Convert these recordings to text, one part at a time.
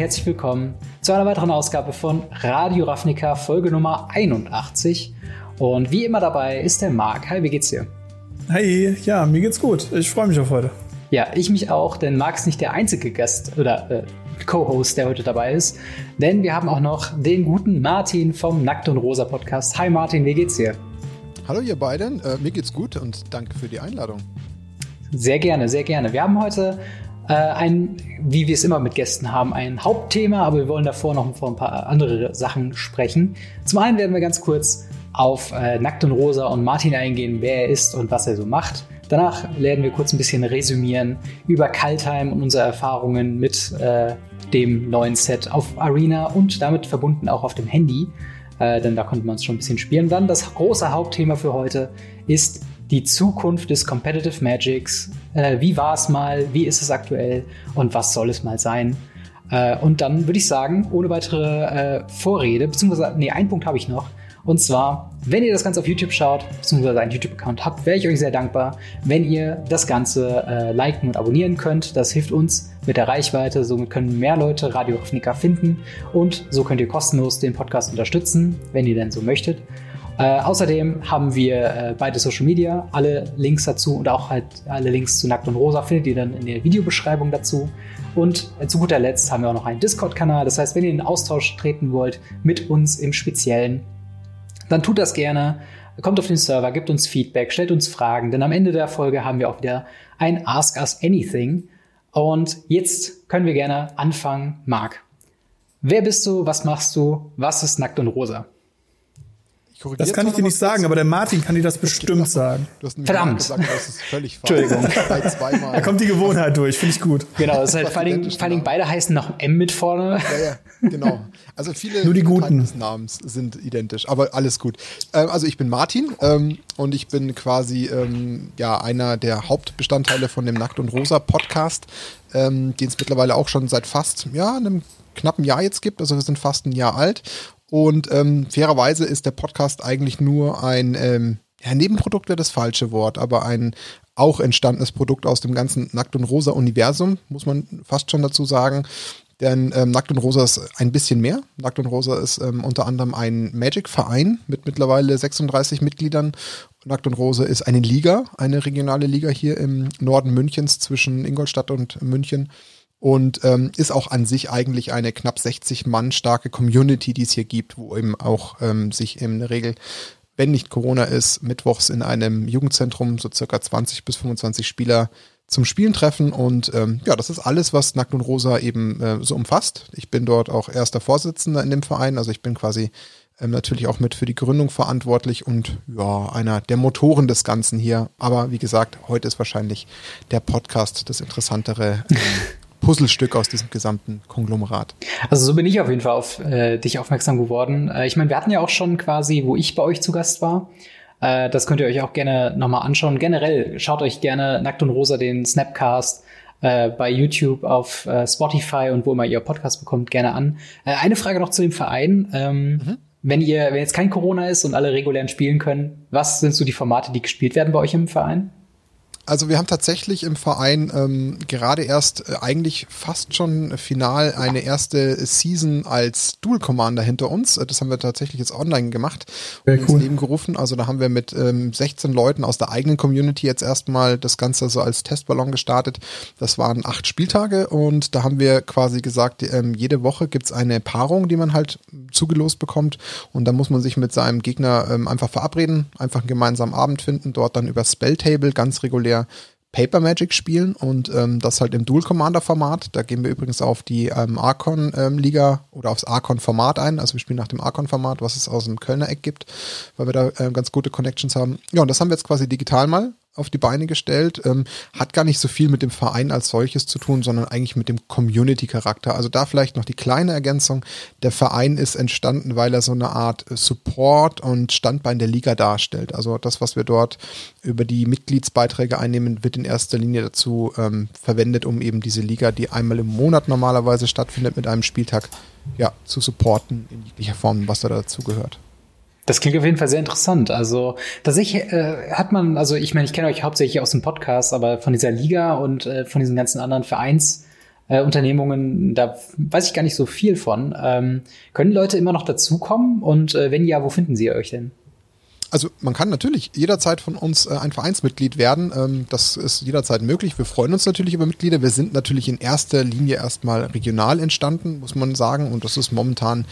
herzlich willkommen zu einer weiteren Ausgabe von Radio Ravnica, Folge Nummer 81. Und wie immer dabei ist der Marc. Hi, wie geht's dir? Hi, ja, mir geht's gut. Ich freue mich auf heute. Ja, ich mich auch, denn Marc ist nicht der einzige Gast oder äh, Co-Host, der heute dabei ist. Denn wir haben auch noch den guten Martin vom Nackt und Rosa Podcast. Hi Martin, wie geht's dir? Hallo ihr beiden, äh, mir geht's gut und danke für die Einladung. Sehr gerne, sehr gerne. Wir haben heute äh, ein, wie wir es immer mit Gästen haben, ein Hauptthema, aber wir wollen davor noch vor ein paar andere Sachen sprechen. Zum einen werden wir ganz kurz auf äh, Nackt und Rosa und Martin eingehen, wer er ist und was er so macht. Danach werden wir kurz ein bisschen resümieren über Kaltheim und unsere Erfahrungen mit äh, dem neuen Set auf Arena und damit verbunden auch auf dem Handy, äh, denn da konnten wir uns schon ein bisschen spielen. dann das große Hauptthema für heute ist die Zukunft des Competitive Magics. Äh, wie war es mal? Wie ist es aktuell? Und was soll es mal sein? Äh, und dann würde ich sagen, ohne weitere äh, Vorrede, beziehungsweise, nee, einen Punkt habe ich noch. Und zwar, wenn ihr das Ganze auf YouTube schaut, beziehungsweise einen YouTube-Account habt, wäre ich euch sehr dankbar, wenn ihr das Ganze äh, liken und abonnieren könnt. Das hilft uns mit der Reichweite. Somit können mehr Leute Radio Ravnica finden. Und so könnt ihr kostenlos den Podcast unterstützen, wenn ihr denn so möchtet. Äh, außerdem haben wir äh, beide Social Media. Alle Links dazu und auch halt alle Links zu Nackt und Rosa findet ihr dann in der Videobeschreibung dazu. Und äh, zu guter Letzt haben wir auch noch einen Discord-Kanal. Das heißt, wenn ihr in Austausch treten wollt mit uns im Speziellen, dann tut das gerne. Kommt auf den Server, gibt uns Feedback, stellt uns Fragen, denn am Ende der Folge haben wir auch wieder ein Ask Us Anything. Und jetzt können wir gerne anfangen. Marc, wer bist du? Was machst du? Was ist Nackt und Rosa? Das kann ich dir nicht sagen, aber der Martin kann dir das bestimmt sagen. Du hast Verdammt. Gesagt, das ist völlig falsch. Entschuldigung. Da kommt die Gewohnheit durch, finde ich gut. Genau, es ist halt vor allem, vor allem beide heißen noch M mit vorne. Ja, ja, genau. Also viele Nur die guten. des Namens sind identisch, aber alles gut. Ähm, also ich bin Martin ähm, und ich bin quasi ähm, ja einer der Hauptbestandteile von dem Nackt und Rosa Podcast, den es mittlerweile auch schon seit fast ja einem knappen Jahr jetzt gibt. Also wir sind fast ein Jahr alt und ähm, fairerweise ist der Podcast eigentlich nur ein ähm, ja, Nebenprodukt wäre das falsche Wort, aber ein auch entstandenes Produkt aus dem ganzen Nackt und Rosa Universum, muss man fast schon dazu sagen. Denn ähm, Nackt und Rosa ist ein bisschen mehr. Nackt und Rosa ist ähm, unter anderem ein Magic-Verein mit mittlerweile 36 Mitgliedern. Nackt und Rosa ist eine Liga, eine regionale Liga hier im Norden Münchens zwischen Ingolstadt und München und ähm, ist auch an sich eigentlich eine knapp 60 Mann starke Community, die es hier gibt, wo eben auch ähm, sich in der Regel, wenn nicht Corona ist, mittwochs in einem Jugendzentrum so circa 20 bis 25 Spieler zum Spielen treffen und ähm, ja, das ist alles, was Nackt und Rosa eben äh, so umfasst. Ich bin dort auch erster Vorsitzender in dem Verein, also ich bin quasi ähm, natürlich auch mit für die Gründung verantwortlich und ja, einer der Motoren des Ganzen hier. Aber wie gesagt, heute ist wahrscheinlich der Podcast das interessantere ähm, Puzzlestück aus diesem gesamten Konglomerat. Also so bin ich auf jeden Fall auf äh, dich aufmerksam geworden. Äh, ich meine, wir hatten ja auch schon quasi, wo ich bei euch zu Gast war. Äh, das könnt ihr euch auch gerne nochmal anschauen. Generell schaut euch gerne Nackt und Rosa den Snapcast äh, bei YouTube, auf äh, Spotify und wo immer ihr Podcast bekommt, gerne an. Äh, eine Frage noch zu dem Verein. Ähm, mhm. Wenn ihr, wenn jetzt kein Corona ist und alle regulären spielen können, was sind so die Formate, die gespielt werden bei euch im Verein? Also wir haben tatsächlich im Verein ähm, gerade erst äh, eigentlich fast schon final eine erste Season als Dual Commander hinter uns. Äh, das haben wir tatsächlich jetzt online gemacht und cool. ins Leben gerufen. Also da haben wir mit ähm, 16 Leuten aus der eigenen Community jetzt erstmal das Ganze so als Testballon gestartet. Das waren acht Spieltage und da haben wir quasi gesagt, ähm, jede Woche gibt's eine Paarung, die man halt zugelost bekommt und da muss man sich mit seinem Gegner ähm, einfach verabreden, einfach einen gemeinsamen Abend finden, dort dann über Spelltable ganz regulär Paper Magic spielen und ähm, das halt im Dual Commander Format. Da gehen wir übrigens auf die ähm, Archon ähm, Liga oder aufs Archon Format ein. Also wir spielen nach dem Archon Format, was es aus dem Kölner Eck gibt, weil wir da äh, ganz gute Connections haben. Ja, und das haben wir jetzt quasi digital mal auf die Beine gestellt. Ähm, hat gar nicht so viel mit dem Verein als solches zu tun, sondern eigentlich mit dem Community-Charakter. Also da vielleicht noch die kleine Ergänzung. Der Verein ist entstanden, weil er so eine Art Support und Standbein der Liga darstellt. Also das, was wir dort über die Mitgliedsbeiträge einnehmen, wird in erster Linie dazu ähm, verwendet, um eben diese Liga, die einmal im Monat normalerweise stattfindet, mit einem Spieltag ja, zu supporten in jeglicher Form, was da dazu gehört. Das klingt auf jeden Fall sehr interessant. Also tatsächlich äh, hat man, also ich meine, ich kenne euch hauptsächlich aus dem Podcast, aber von dieser Liga und äh, von diesen ganzen anderen Vereins äh, da weiß ich gar nicht so viel von. Ähm, können Leute immer noch dazukommen? Und äh, wenn ja, wo finden sie euch denn? Also man kann natürlich jederzeit von uns äh, ein Vereinsmitglied werden. Ähm, das ist jederzeit möglich. Wir freuen uns natürlich über Mitglieder. Wir sind natürlich in erster Linie erstmal regional entstanden, muss man sagen. Und das ist momentan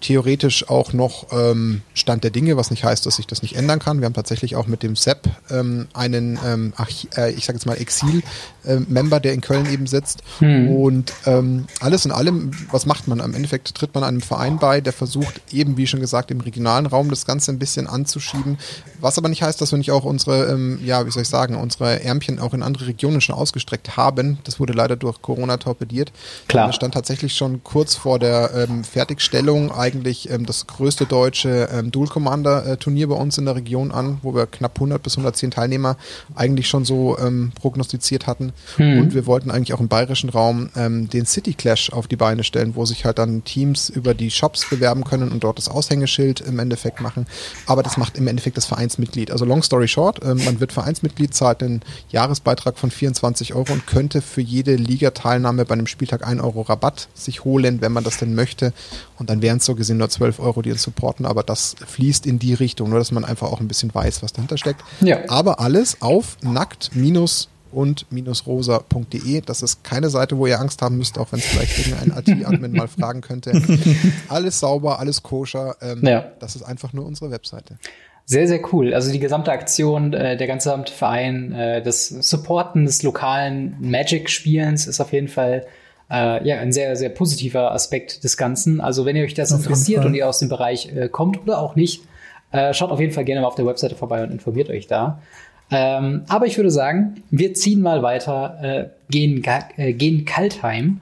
theoretisch auch noch ähm, Stand der Dinge, was nicht heißt, dass sich das nicht ändern kann. Wir haben tatsächlich auch mit dem Sepp ähm, einen, ähm, äh, ich sage jetzt mal Exil-Member, äh, der in Köln eben sitzt. Hm. Und ähm, alles in allem, was macht man? Am Endeffekt tritt man einem Verein bei, der versucht eben, wie schon gesagt, im regionalen Raum das Ganze ein bisschen anzuschieben. Was aber nicht heißt, dass wir nicht auch unsere, ähm, ja, wie soll ich sagen, unsere Ärmchen auch in andere Regionen schon ausgestreckt haben. Das wurde leider durch Corona torpediert. Klar. Das stand tatsächlich schon kurz vor der ähm, Fertigstellung eigentlich eigentlich ähm, das größte deutsche ähm, Dual Commander Turnier bei uns in der Region an, wo wir knapp 100 bis 110 Teilnehmer eigentlich schon so ähm, prognostiziert hatten. Hm. Und wir wollten eigentlich auch im bayerischen Raum ähm, den City Clash auf die Beine stellen, wo sich halt dann Teams über die Shops bewerben können und dort das Aushängeschild im Endeffekt machen. Aber das macht im Endeffekt das Vereinsmitglied. Also long story short, ähm, man wird Vereinsmitglied, zahlt einen Jahresbeitrag von 24 Euro und könnte für jede Ligateilnahme bei einem Spieltag 1 Euro Rabatt sich holen, wenn man das denn möchte. Und dann wären es so gesehen nur 12 Euro, die uns supporten, aber das fließt in die Richtung, nur dass man einfach auch ein bisschen weiß, was dahinter steckt. Ja. Aber alles auf nackt und rosa.de. Das ist keine Seite, wo ihr Angst haben müsst, auch wenn es vielleicht irgendein IT-Admin mal fragen könnte. Alles sauber, alles koscher. Ähm, ja. Das ist einfach nur unsere Webseite. Sehr, sehr cool. Also die gesamte Aktion, äh, der gesamte Verein, äh, das Supporten des lokalen Magic-Spielens ist auf jeden Fall äh, ja, ein sehr, sehr positiver Aspekt des Ganzen. Also wenn ihr euch das auf interessiert und ihr aus dem Bereich äh, kommt oder auch nicht, äh, schaut auf jeden Fall gerne mal auf der Webseite vorbei und informiert euch da. Ähm, aber ich würde sagen, wir ziehen mal weiter, äh, gehen, äh, gehen Kaltheim.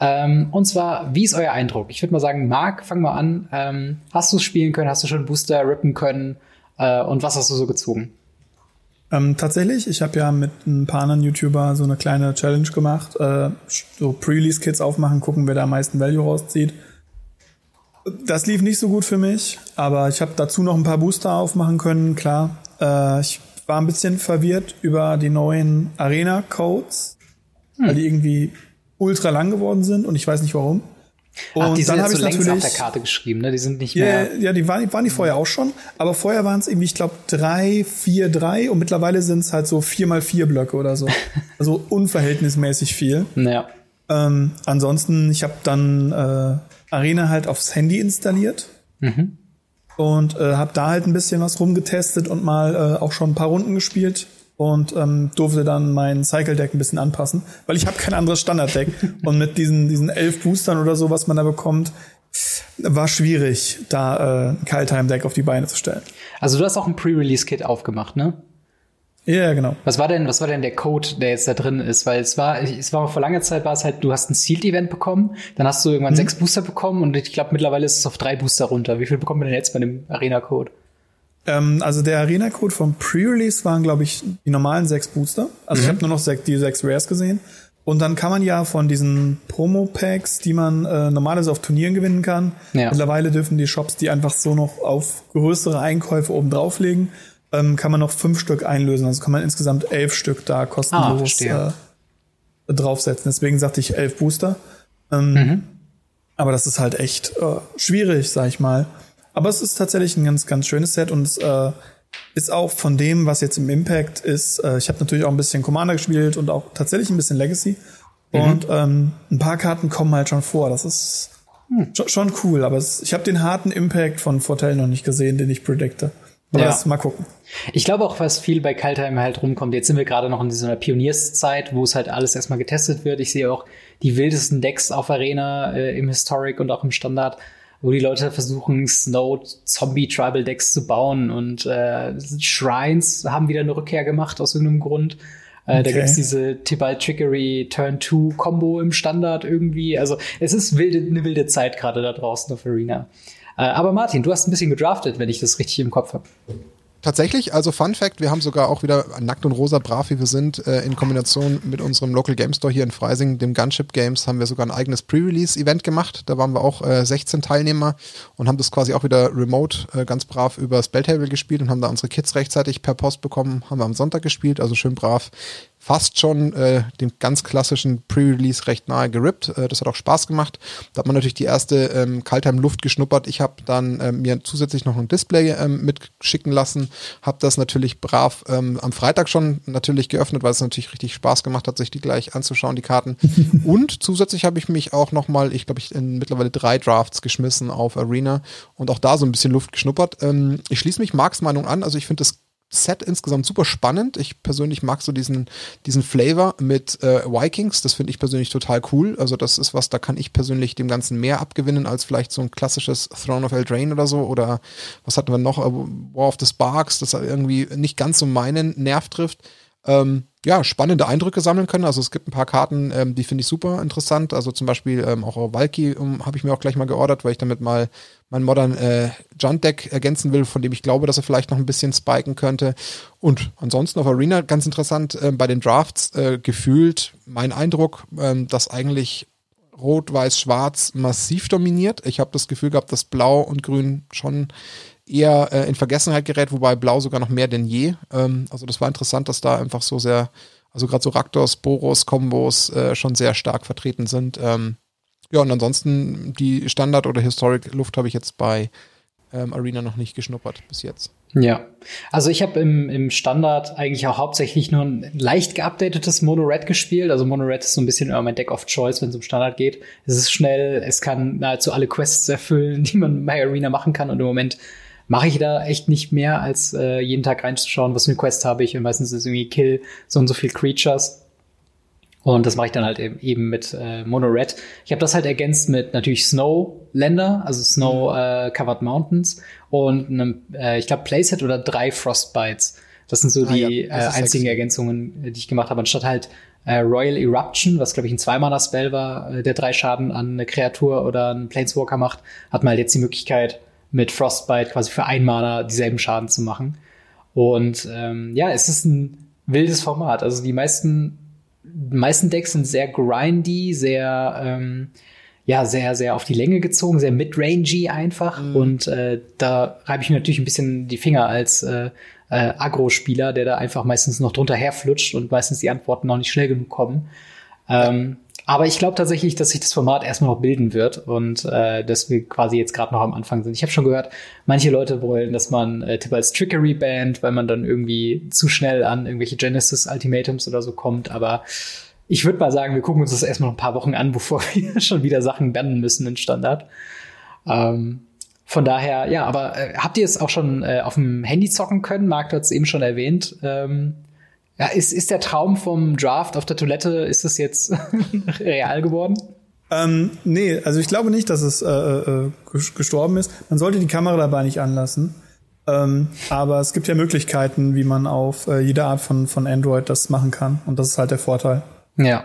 Ähm, und zwar, wie ist euer Eindruck? Ich würde mal sagen, Marc, fang mal an. Ähm, hast du es spielen können? Hast du schon Booster rippen können? Äh, und was hast du so gezogen? Ähm, tatsächlich, ich habe ja mit ein paar anderen YouTuber so eine kleine Challenge gemacht. Äh, so Pre-Release-Kits aufmachen, gucken, wer da am meisten Value rauszieht. Das lief nicht so gut für mich, aber ich habe dazu noch ein paar Booster aufmachen können, klar. Äh, ich war ein bisschen verwirrt über die neuen Arena-Codes, hm. weil die irgendwie ultra lang geworden sind und ich weiß nicht warum. Und Ach, die sind dann jetzt so längst auf der Karte geschrieben, ne? Die sind nicht mehr. Ja, ja die waren, waren die vorher auch schon, aber vorher waren es irgendwie, ich glaube, drei, vier, drei und mittlerweile sind es halt so vier mal vier Blöcke oder so. also unverhältnismäßig viel. Ja. Ähm, ansonsten, ich habe dann äh, Arena halt aufs Handy installiert. Mhm. Und äh, habe da halt ein bisschen was rumgetestet und mal äh, auch schon ein paar Runden gespielt und ähm, durfte dann mein Cycle Deck ein bisschen anpassen, weil ich habe kein anderes Standard Deck und mit diesen diesen elf Boostern oder so, was man da bekommt, war schwierig, da äh, ein Kaltheim Deck auf die Beine zu stellen. Also du hast auch ein Pre-Release Kit aufgemacht, ne? Ja, yeah, genau. Was war denn, was war denn der Code, der jetzt da drin ist? Weil es war, es war vor langer Zeit war es halt, du hast ein Sealed Event bekommen, dann hast du irgendwann mhm. sechs Booster bekommen und ich glaube mittlerweile ist es auf drei Booster runter. Wie viel bekommt man denn jetzt bei dem Arena Code? Ähm, also der Arena-Code vom Pre-Release waren, glaube ich, die normalen sechs Booster. Also mhm. ich habe nur noch sech, die sechs Rares gesehen. Und dann kann man ja von diesen Promo-Packs, die man äh, normalerweise auf Turnieren gewinnen kann, ja. mittlerweile dürfen die Shops die einfach so noch auf größere Einkäufe oben drauflegen, ähm, kann man noch fünf Stück einlösen. Also kann man insgesamt elf Stück da kostenlos ah, äh, draufsetzen. Deswegen sagte ich elf Booster. Ähm, mhm. Aber das ist halt echt äh, schwierig, sag ich mal. Aber es ist tatsächlich ein ganz, ganz schönes Set und es äh, ist auch von dem, was jetzt im Impact ist. Äh, ich habe natürlich auch ein bisschen Commander gespielt und auch tatsächlich ein bisschen Legacy. Mhm. Und ähm, ein paar Karten kommen halt schon vor. Das ist hm. schon, cool. Aber es, ich habe den harten Impact von Vorteil noch nicht gesehen, den ich predikte. Aber ja. das, mal gucken. Ich glaube auch, was viel bei Kaltheim halt rumkommt. Jetzt sind wir gerade noch in dieser Pionierszeit, wo es halt alles erstmal getestet wird. Ich sehe auch die wildesten Decks auf Arena äh, im Historic und auch im Standard wo die Leute versuchen, Snow-Zombie-Tribal-Decks zu bauen und äh, Shrines haben wieder eine Rückkehr gemacht aus irgendeinem Grund. Äh, okay. Da gibt's diese Tibalt Trickery Turn 2 Combo im Standard irgendwie. Also es ist wilde, eine wilde Zeit gerade da draußen auf Arena. Äh, aber Martin, du hast ein bisschen gedraftet, wenn ich das richtig im Kopf habe. Tatsächlich, also Fun Fact, wir haben sogar auch wieder nackt und rosa brav, wie wir sind, äh, in Kombination mit unserem Local Game Store hier in Freising, dem Gunship Games, haben wir sogar ein eigenes Pre-Release-Event gemacht. Da waren wir auch äh, 16 Teilnehmer und haben das quasi auch wieder remote äh, ganz brav über Spelltable gespielt und haben da unsere Kits rechtzeitig per Post bekommen, haben wir am Sonntag gespielt, also schön brav fast schon äh, dem ganz klassischen Pre-Release recht nahe gerippt. Äh, das hat auch Spaß gemacht. Da hat man natürlich die erste ähm, Kaltheim-Luft geschnuppert. Ich habe dann ähm, mir zusätzlich noch ein Display ähm, mitschicken lassen, habe das natürlich brav ähm, am Freitag schon natürlich geöffnet, weil es natürlich richtig Spaß gemacht hat, sich die gleich anzuschauen, die Karten. und zusätzlich habe ich mich auch nochmal, ich glaube, ich in mittlerweile drei Drafts geschmissen auf Arena und auch da so ein bisschen Luft geschnuppert. Ähm, ich schließe mich Marks Meinung an. Also ich finde das Set insgesamt super spannend. Ich persönlich mag so diesen, diesen Flavor mit äh, Vikings. Das finde ich persönlich total cool. Also das ist was, da kann ich persönlich dem Ganzen mehr abgewinnen als vielleicht so ein klassisches Throne of Eldraine oder so. Oder was hatten wir noch? Äh, War of the Sparks, das irgendwie nicht ganz so meinen Nerv trifft. Ähm, ja, spannende Eindrücke sammeln können. Also es gibt ein paar Karten, ähm, die finde ich super interessant. Also zum Beispiel ähm, auch Valky um, ähm, habe ich mir auch gleich mal geordert, weil ich damit mal mein Modern äh, Junt Deck ergänzen will, von dem ich glaube, dass er vielleicht noch ein bisschen spiken könnte. Und ansonsten auf Arena ganz interessant äh, bei den Drafts äh, gefühlt mein Eindruck, äh, dass eigentlich Rot, Weiß, Schwarz massiv dominiert. Ich habe das Gefühl gehabt, dass Blau und Grün schon eher äh, in Vergessenheit gerät, wobei Blau sogar noch mehr denn je. Ähm, also das war interessant, dass da einfach so sehr, also gerade so Raktors, Boros, Kombos äh, schon sehr stark vertreten sind. Ähm, ja, und ansonsten die Standard- oder Historic-Luft habe ich jetzt bei ähm, Arena noch nicht geschnuppert bis jetzt. Ja, also ich habe im, im Standard eigentlich auch hauptsächlich nur ein leicht geupdatetes Mono Red gespielt. Also Mono Red ist so ein bisschen immer mein Deck of Choice, wenn es um Standard geht. Es ist schnell, es kann nahezu alle Quests erfüllen, die man bei Arena machen kann. Und im Moment mache ich da echt nicht mehr, als äh, jeden Tag reinzuschauen, was für eine Quest habe ich. Und meistens ist es irgendwie Kill so und so viel Creatures. Und das mache ich dann halt eben mit äh, Mono Red. Ich habe das halt ergänzt mit natürlich Snow Länder, also Snow mhm. äh, Covered Mountains und einem, äh, ich glaube, Playset oder drei Frostbites. Das sind so ah, die ja, äh, einzigen sexy. Ergänzungen, die ich gemacht habe, anstatt halt äh, Royal Eruption, was glaube ich ein Zweimaler-Spell war, äh, der drei Schaden an eine Kreatur oder einen Planeswalker macht, hat man halt jetzt die Möglichkeit, mit Frostbite quasi für ein Mana dieselben Schaden zu machen. Und ähm, ja, es ist ein wildes Format. Also die meisten, die meisten Decks sind sehr grindy, sehr ähm, ja, sehr, sehr auf die Länge gezogen, sehr mid-rangey einfach. Mhm. Und äh, da reibe ich mir natürlich ein bisschen die Finger als äh, äh, Agro-Spieler, der da einfach meistens noch drunter herflutscht und meistens die Antworten noch nicht schnell genug kommen. Ähm, aber ich glaube tatsächlich, dass sich das Format erstmal noch bilden wird und äh, dass wir quasi jetzt gerade noch am Anfang sind. Ich habe schon gehört, manche Leute wollen, dass man äh, Tipp als Trickery band, weil man dann irgendwie zu schnell an irgendwelche Genesis Ultimatums oder so kommt. Aber ich würde mal sagen, wir gucken uns das erstmal noch ein paar Wochen an, bevor wir schon wieder Sachen bannen müssen in Standard. Ähm, von daher, ja, aber äh, habt ihr es auch schon äh, auf dem Handy zocken können? Marc hat es eben schon erwähnt. Ähm, ja, ist, ist der Traum vom Draft auf der Toilette, ist es jetzt real geworden? Ähm, nee, also ich glaube nicht, dass es äh, äh, gestorben ist. Man sollte die Kamera dabei nicht anlassen. Ähm, aber es gibt ja Möglichkeiten, wie man auf äh, jede Art von, von Android das machen kann. Und das ist halt der Vorteil. Ja.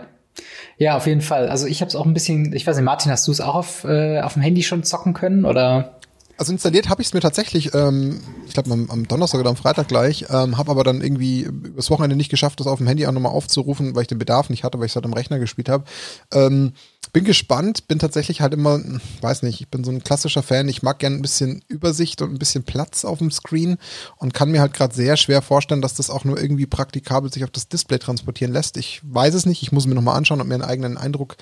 Ja, auf jeden Fall. Also ich habe es auch ein bisschen, ich weiß nicht, Martin, hast du es auch auf, äh, auf dem Handy schon zocken können? Oder? Also installiert habe ich es mir tatsächlich, ähm, ich glaube am, am, Donnerstag oder am Freitag gleich, ähm, habe aber dann irgendwie übers Wochenende nicht geschafft, das auf dem Handy auch nochmal aufzurufen, weil ich den Bedarf nicht hatte, weil ich es halt am Rechner gespielt habe. Ähm, bin gespannt, bin tatsächlich halt immer, weiß nicht, ich bin so ein klassischer Fan, ich mag gern ein bisschen Übersicht und ein bisschen Platz auf dem Screen und kann mir halt gerade sehr schwer vorstellen, dass das auch nur irgendwie praktikabel sich auf das Display transportieren lässt. Ich weiß es nicht, ich muss mir nochmal anschauen und mir einen eigenen Eindruck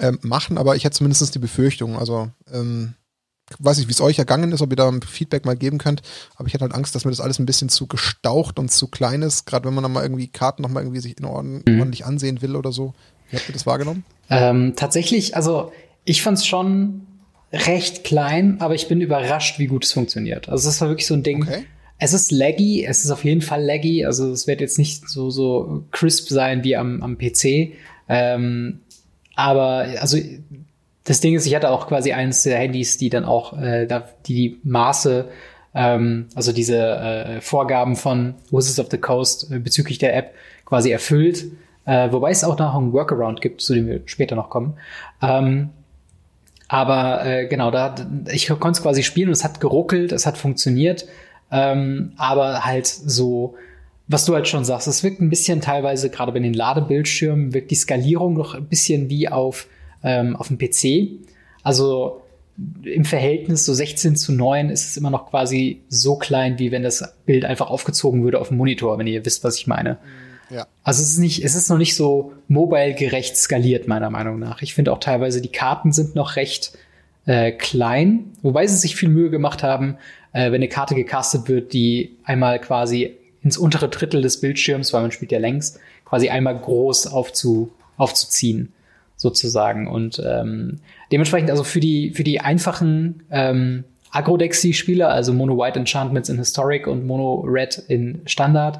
ähm, machen, aber ich hätte zumindest die Befürchtung, also ähm, weiß nicht, wie es euch ergangen ist, ob ihr da ein Feedback mal geben könnt, aber ich hatte halt Angst, dass mir das alles ein bisschen zu gestaucht und zu klein ist, gerade wenn man dann mal irgendwie Karten nochmal irgendwie sich in Ordnung, mhm. ordentlich ansehen will oder so. Wie habt ihr das wahrgenommen? Ähm, tatsächlich, also ich fand es schon recht klein, aber ich bin überrascht, wie gut es funktioniert. Also es war wirklich so ein Ding. Okay. Es ist laggy, es ist auf jeden Fall laggy, also es wird jetzt nicht so, so crisp sein wie am, am PC. Ähm, aber also das Ding ist, ich hatte auch quasi eines der Handys, die dann auch äh, die Maße, ähm, also diese äh, Vorgaben von Wizards of the Coast äh, bezüglich der App quasi erfüllt. Äh, wobei es auch noch einen Workaround gibt, zu dem wir später noch kommen. Ähm, aber äh, genau, da ich konnte es quasi spielen und es hat geruckelt, es hat funktioniert, ähm, aber halt so, was du halt schon sagst, es wirkt ein bisschen teilweise gerade bei den Ladebildschirmen wirkt die Skalierung noch ein bisschen wie auf ähm, auf dem PC. Also im Verhältnis so 16 zu 9 ist es immer noch quasi so klein, wie wenn das Bild einfach aufgezogen würde auf dem Monitor, wenn ihr wisst, was ich meine. Ja. Also es ist nicht, es ist noch nicht so mobile-gerecht skaliert, meiner Meinung nach. Ich finde auch teilweise die Karten sind noch recht äh, klein, wobei sie sich viel Mühe gemacht haben, äh, wenn eine Karte gecastet wird, die einmal quasi ins untere Drittel des Bildschirms, weil man spielt ja längs, quasi einmal groß aufzu, aufzuziehen, sozusagen. Und ähm, dementsprechend also für die, für die einfachen ähm, Agro-Dexy-Spieler, also Mono White Enchantments in Historic und Mono Red in Standard,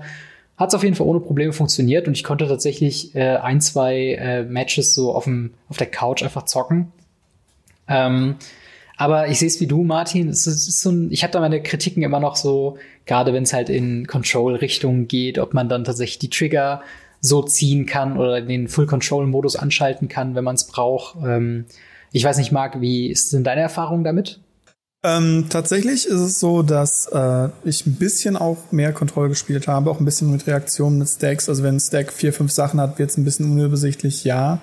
hat es auf jeden Fall ohne Probleme funktioniert und ich konnte tatsächlich äh, ein, zwei äh, Matches so auf, dem, auf der Couch einfach zocken. Ähm, aber ich sehe es wie du, Martin. Es ist, es ist so ein, ich habe da meine Kritiken immer noch so, gerade wenn es halt in Control-Richtung geht, ob man dann tatsächlich die Trigger so ziehen kann oder den Full-Control-Modus anschalten kann, wenn man es braucht. Ähm, ich weiß nicht, Marc, wie denn deine Erfahrung damit? Ähm, tatsächlich ist es so, dass äh, ich ein bisschen auch mehr Kontrolle gespielt habe, auch ein bisschen mit Reaktionen mit Stacks. Also wenn ein Stack vier, fünf Sachen hat, wird es ein bisschen unübersichtlich, ja.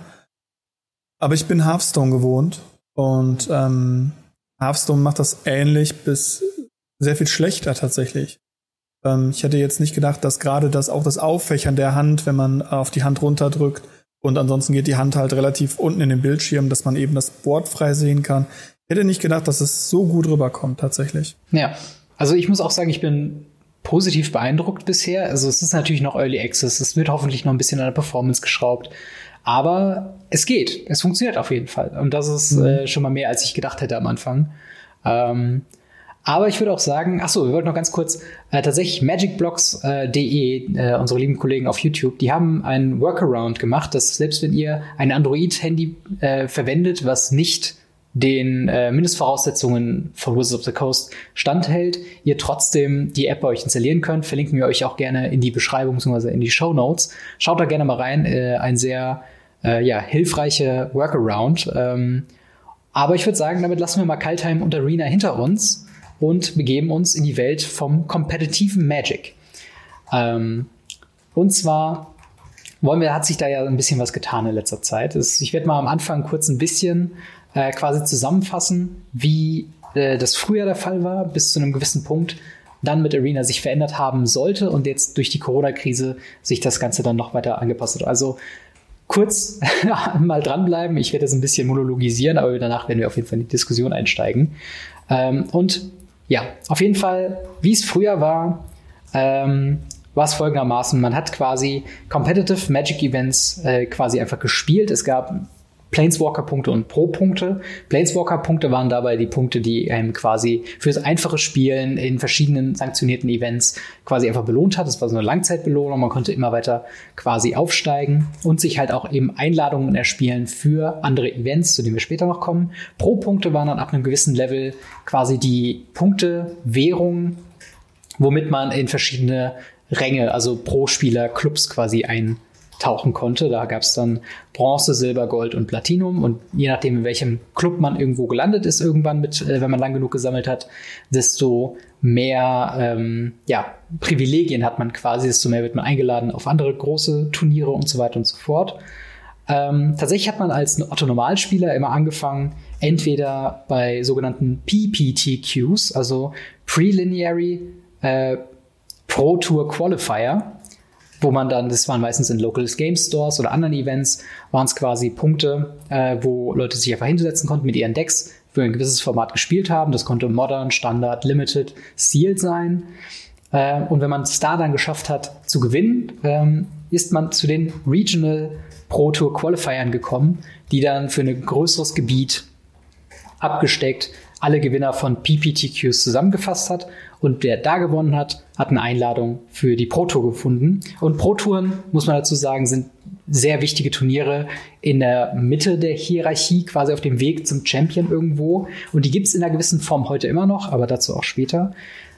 Aber ich bin Hearthstone gewohnt und ähm, Hearthstone macht das ähnlich bis sehr viel schlechter tatsächlich. Ähm, ich hätte jetzt nicht gedacht, dass gerade das auch das Auffächern der Hand, wenn man auf die Hand runterdrückt und ansonsten geht die Hand halt relativ unten in den Bildschirm, dass man eben das Board frei sehen kann, hätte nicht gedacht, dass es so gut rüberkommt, tatsächlich. Ja, also ich muss auch sagen, ich bin positiv beeindruckt bisher. Also es ist natürlich noch Early Access, es wird hoffentlich noch ein bisschen an der Performance geschraubt. Aber es geht, es funktioniert auf jeden Fall. Und das ist mhm. äh, schon mal mehr, als ich gedacht hätte am Anfang. Ähm, aber ich würde auch sagen, ach so, wir wollten noch ganz kurz, äh, tatsächlich magicblocks.de, äh, unsere lieben Kollegen auf YouTube, die haben einen Workaround gemacht, dass selbst wenn ihr ein Android-Handy äh, verwendet, was nicht den äh, Mindestvoraussetzungen von Wizards of the Coast standhält, ihr trotzdem die App bei euch installieren könnt. Verlinken wir euch auch gerne in die Beschreibung bzw. in die Show Notes. Schaut da gerne mal rein. Äh, ein sehr äh, ja, hilfreicher Workaround. Ähm, aber ich würde sagen, damit lassen wir mal Kaltheim und Arena hinter uns und begeben uns in die Welt vom kompetitiven Magic. Ähm, und zwar wollen wir, hat sich da ja ein bisschen was getan in letzter Zeit. Ich werde mal am Anfang kurz ein bisschen äh, quasi zusammenfassen, wie äh, das früher der Fall war, bis zu einem gewissen Punkt dann mit Arena sich verändert haben sollte und jetzt durch die Corona-Krise sich das Ganze dann noch weiter angepasst hat. Also kurz mal dranbleiben. Ich werde das ein bisschen monologisieren, aber danach werden wir auf jeden Fall in die Diskussion einsteigen. Ähm, und ja, auf jeden Fall, wie es früher war, ähm, war es folgendermaßen. Man hat quasi Competitive Magic Events äh, quasi einfach gespielt. Es gab Planeswalker-Punkte und Pro-Punkte. Planeswalker-Punkte waren dabei die Punkte, die einem quasi fürs einfache Spielen in verschiedenen sanktionierten Events quasi einfach belohnt hat. Das war so eine Langzeitbelohnung. Man konnte immer weiter quasi aufsteigen und sich halt auch eben Einladungen erspielen für andere Events, zu denen wir später noch kommen. Pro-Punkte waren dann ab einem gewissen Level quasi die Punkte, Währung, womit man in verschiedene Ränge, also Pro-Spieler, Clubs quasi ein tauchen konnte. Da gab es dann Bronze, Silber, Gold und Platinum. Und je nachdem, in welchem Club man irgendwo gelandet ist, irgendwann mit, äh, wenn man lang genug gesammelt hat, desto mehr ja, Privilegien hat man quasi, desto mehr wird man eingeladen auf andere große Turniere und so weiter und so fort. Ähm, tatsächlich hat man als Otto-Normalspieler immer angefangen, entweder bei sogenannten PPTQs, also Preliminary äh, Pro Tour Qualifier, wo man dann, das waren meistens in Local Game Stores oder anderen Events, waren es quasi Punkte, äh, wo Leute sich einfach hinsetzen konnten mit ihren Decks für ein gewisses Format gespielt haben. Das konnte Modern, Standard, Limited, Sealed sein. Äh, und wenn man es da dann geschafft hat zu gewinnen, ähm, ist man zu den Regional Pro Tour Qualifiern gekommen, die dann für ein größeres Gebiet abgesteckt alle Gewinner von PPTQs zusammengefasst hat und wer da gewonnen hat, hat eine Einladung für die Pro Tour gefunden. Und Pro Touren, muss man dazu sagen, sind sehr wichtige Turniere in der Mitte der Hierarchie, quasi auf dem Weg zum Champion irgendwo. Und die gibt's in einer gewissen Form heute immer noch, aber dazu auch später.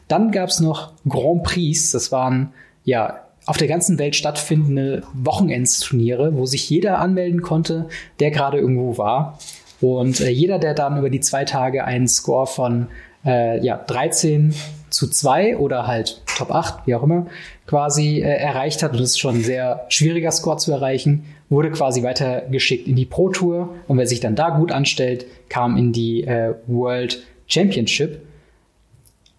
Dann gab's noch Grand Prix, das waren ja auf der ganzen Welt stattfindende Wochenendsturniere, wo sich jeder anmelden konnte, der gerade irgendwo war. Und äh, jeder, der dann über die zwei Tage einen Score von äh, ja, 13 zu 2 oder halt Top 8, wie auch immer, quasi äh, erreicht hat, und das ist schon ein sehr schwieriger Score zu erreichen, wurde quasi weitergeschickt in die Pro Tour. Und wer sich dann da gut anstellt, kam in die äh, World Championship.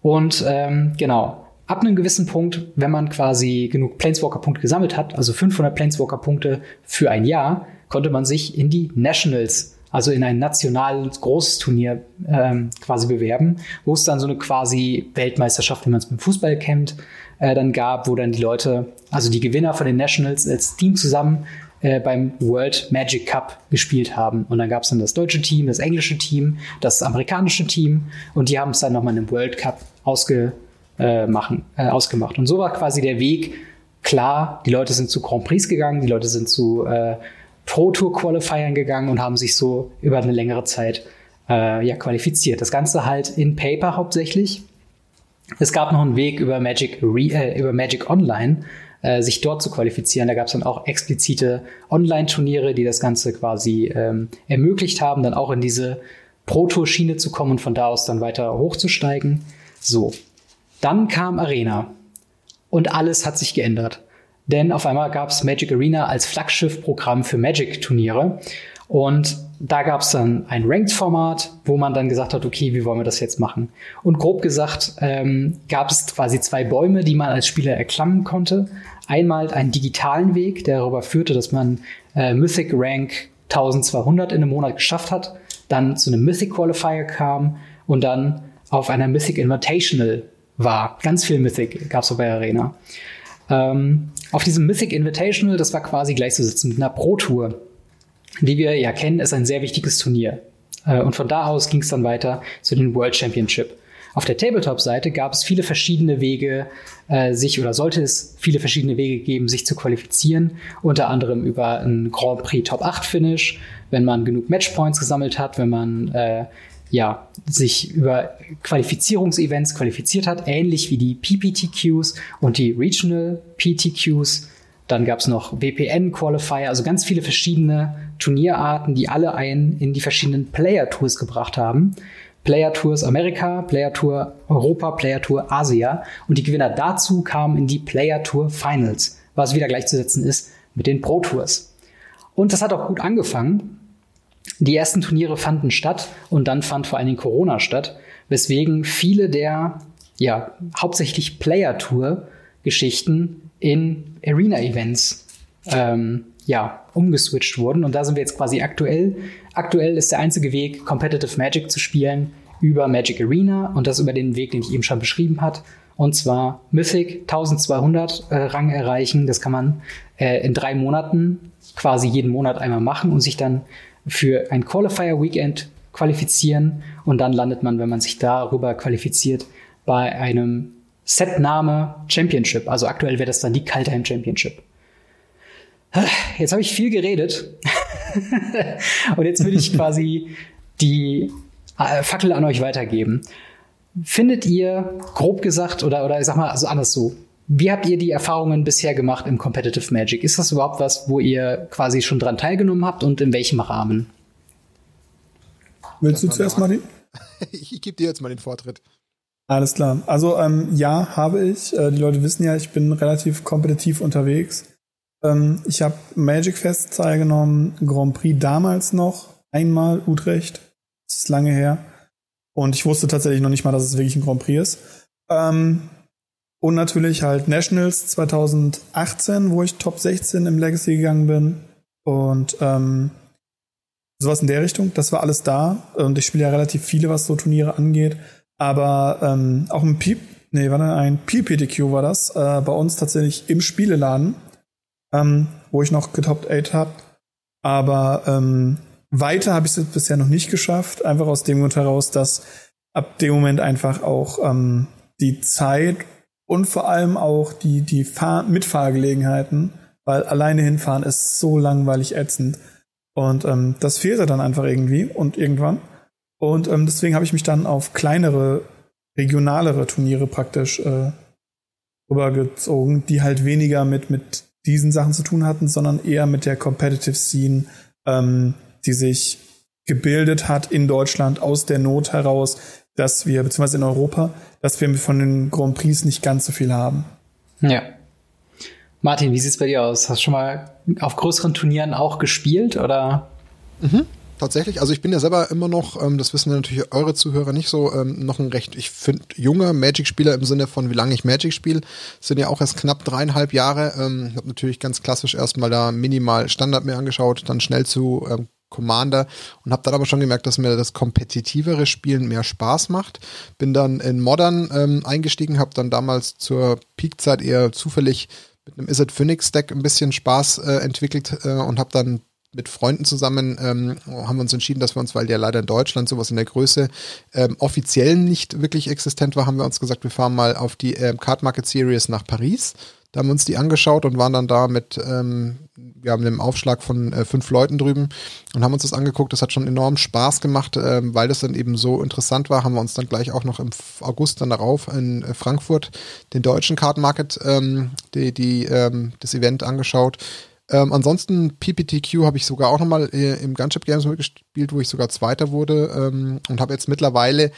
Und ähm, genau, ab einem gewissen Punkt, wenn man quasi genug Planeswalker-Punkte gesammelt hat, also 500 Planeswalker-Punkte für ein Jahr, konnte man sich in die Nationals, also in ein nationales großes Turnier ähm, quasi bewerben, wo es dann so eine quasi Weltmeisterschaft, wie man es beim Fußball kennt, äh, dann gab, wo dann die Leute, also die Gewinner von den Nationals als Team zusammen äh, beim World Magic Cup gespielt haben. Und dann gab es dann das deutsche Team, das englische Team, das amerikanische Team und die haben es dann nochmal im World Cup ausge, äh, machen, äh, ausgemacht. Und so war quasi der Weg klar, die Leute sind zu Grand Prix gegangen, die Leute sind zu äh, Pro Tour Qualifiern gegangen und haben sich so über eine längere Zeit äh, ja, qualifiziert. Das Ganze halt in Paper hauptsächlich. Es gab noch einen Weg über Magic, Re äh, über Magic Online, äh, sich dort zu qualifizieren. Da gab es dann auch explizite Online-Turniere, die das Ganze quasi ähm, ermöglicht haben, dann auch in diese Pro-Tour-Schiene zu kommen und von da aus dann weiter hochzusteigen. So, dann kam Arena und alles hat sich geändert. Denn auf einmal gab es Magic Arena als Flaggschiff-Programm für Magic-Turniere. Und da gab es dann ein Ranked-Format, wo man dann gesagt hat, okay, wie wollen wir das jetzt machen? Und grob gesagt ähm, gab es quasi zwei Bäume, die man als Spieler erklammen konnte. Einmal einen digitalen Weg, der darüber führte, dass man äh, Mythic Rank 1200 in einem Monat geschafft hat, dann zu einem Mythic Qualifier kam und dann auf einer Mythic Invitational war. Ganz viel Mythic gab es bei Arena. Ähm, auf diesem Mythic Invitational, das war quasi gleichzusetzen mit einer Pro Tour die wir ja kennen, ist ein sehr wichtiges Turnier. Äh, und von da aus ging es dann weiter zu den World Championship. Auf der Tabletop-Seite gab es viele verschiedene Wege, äh, sich oder sollte es viele verschiedene Wege geben, sich zu qualifizieren. Unter anderem über ein Grand Prix Top 8 Finish, wenn man genug Matchpoints gesammelt hat, wenn man äh, ja, sich über Qualifizierungsevents qualifiziert hat, ähnlich wie die PPTQs und die Regional PTQs. Dann gab es noch WPN-Qualifier, also ganz viele verschiedene Turnierarten, die alle einen in die verschiedenen Player Tours gebracht haben. Player Tours Amerika, Player Tour Europa, Player Tour Asia. Und die Gewinner dazu kamen in die Player Tour Finals, was wieder gleichzusetzen ist mit den Pro Tours. Und das hat auch gut angefangen. Die ersten Turniere fanden statt und dann fand vor allen Dingen Corona statt, weswegen viele der ja, hauptsächlich Player Tour Geschichten in Arena Events ähm, ja, umgeswitcht wurden. Und da sind wir jetzt quasi aktuell. Aktuell ist der einzige Weg, Competitive Magic zu spielen über Magic Arena und das über den Weg, den ich eben schon beschrieben hat. Und zwar Mythic 1200 äh, Rang erreichen. Das kann man äh, in drei Monaten quasi jeden Monat einmal machen und sich dann für ein Qualifier Weekend qualifizieren. Und dann landet man, wenn man sich darüber qualifiziert, bei einem Setname Championship. Also aktuell wäre das dann die Kaltheim Championship. Jetzt habe ich viel geredet. und jetzt will ich quasi die äh, Fackel an euch weitergeben. Findet ihr, grob gesagt, oder, oder ich sag mal, also anders so, wie habt ihr die Erfahrungen bisher gemacht im Competitive Magic? Ist das überhaupt was, wo ihr quasi schon dran teilgenommen habt und in welchem Rahmen? Willst du zuerst, Martin? Ich, ich gebe dir jetzt mal den Vortritt. Alles klar. Also ähm, ja, habe ich. Äh, die Leute wissen ja, ich bin relativ kompetitiv unterwegs. Ähm, ich habe Magic Fest teilgenommen, Grand Prix damals noch, einmal Utrecht, das ist lange her. Und ich wusste tatsächlich noch nicht mal, dass es wirklich ein Grand Prix ist. Ähm, und natürlich halt Nationals 2018, wo ich Top 16 im Legacy gegangen bin. Und ähm, sowas in der Richtung. Das war alles da. Und ich spiele ja relativ viele, was so Turniere angeht. Aber ähm, auch ein Piep, nee, war ein PPTQ war das, äh, bei uns tatsächlich im Spieleladen ähm, wo ich noch getoppt 8 habe. Aber ähm, weiter habe ich es bisher noch nicht geschafft, einfach aus dem Grund heraus, dass ab dem Moment einfach auch ähm, die Zeit und vor allem auch die, die Fahr Mitfahrgelegenheiten, weil alleine hinfahren ist so langweilig ätzend. Und ähm, das fehlte dann einfach irgendwie und irgendwann. Und ähm, deswegen habe ich mich dann auf kleinere, regionalere Turniere praktisch äh, rübergezogen, die halt weniger mit, mit diesen Sachen zu tun hatten, sondern eher mit der Competitive Scene, ähm, die sich gebildet hat in Deutschland aus der Not heraus, dass wir, beziehungsweise in Europa, dass wir von den Grand Prix nicht ganz so viel haben. Ja. Martin, wie sieht's bei dir aus? Hast du schon mal auf größeren Turnieren auch gespielt oder? Mhm. tatsächlich. Also ich bin ja selber immer noch, ähm, das wissen natürlich eure Zuhörer nicht so, ähm, noch ein recht, ich finde, junger Magic-Spieler im Sinne von, wie lange ich Magic spiele, sind ja auch erst knapp dreieinhalb Jahre. Ähm, habe natürlich ganz klassisch erstmal da minimal Standard mir angeschaut, dann schnell zu ähm, Commander und habe dann aber schon gemerkt, dass mir das kompetitivere Spielen mehr Spaß macht. Bin dann in Modern ähm, eingestiegen, habe dann damals zur Peakzeit eher zufällig mit einem Izzet Phoenix Deck ein bisschen Spaß äh, entwickelt äh, und habe dann mit Freunden zusammen ähm, haben wir uns entschieden, dass wir uns, weil ja leider in Deutschland sowas in der Größe ähm, offiziell nicht wirklich existent war, haben wir uns gesagt, wir fahren mal auf die ähm, Card Market Series nach Paris. Da haben wir uns die angeschaut und waren dann da mit, ähm, wir haben einen Aufschlag von äh, fünf Leuten drüben und haben uns das angeguckt. Das hat schon enorm Spaß gemacht, ähm, weil das dann eben so interessant war. Haben wir uns dann gleich auch noch im August dann darauf in äh, Frankfurt den deutschen Card Market, ähm, die, die, ähm, das Event angeschaut ähm, ansonsten PPTQ habe ich sogar auch nochmal äh, im Gunship Games mitgespielt, wo ich sogar Zweiter wurde ähm, und habe jetzt mittlerweile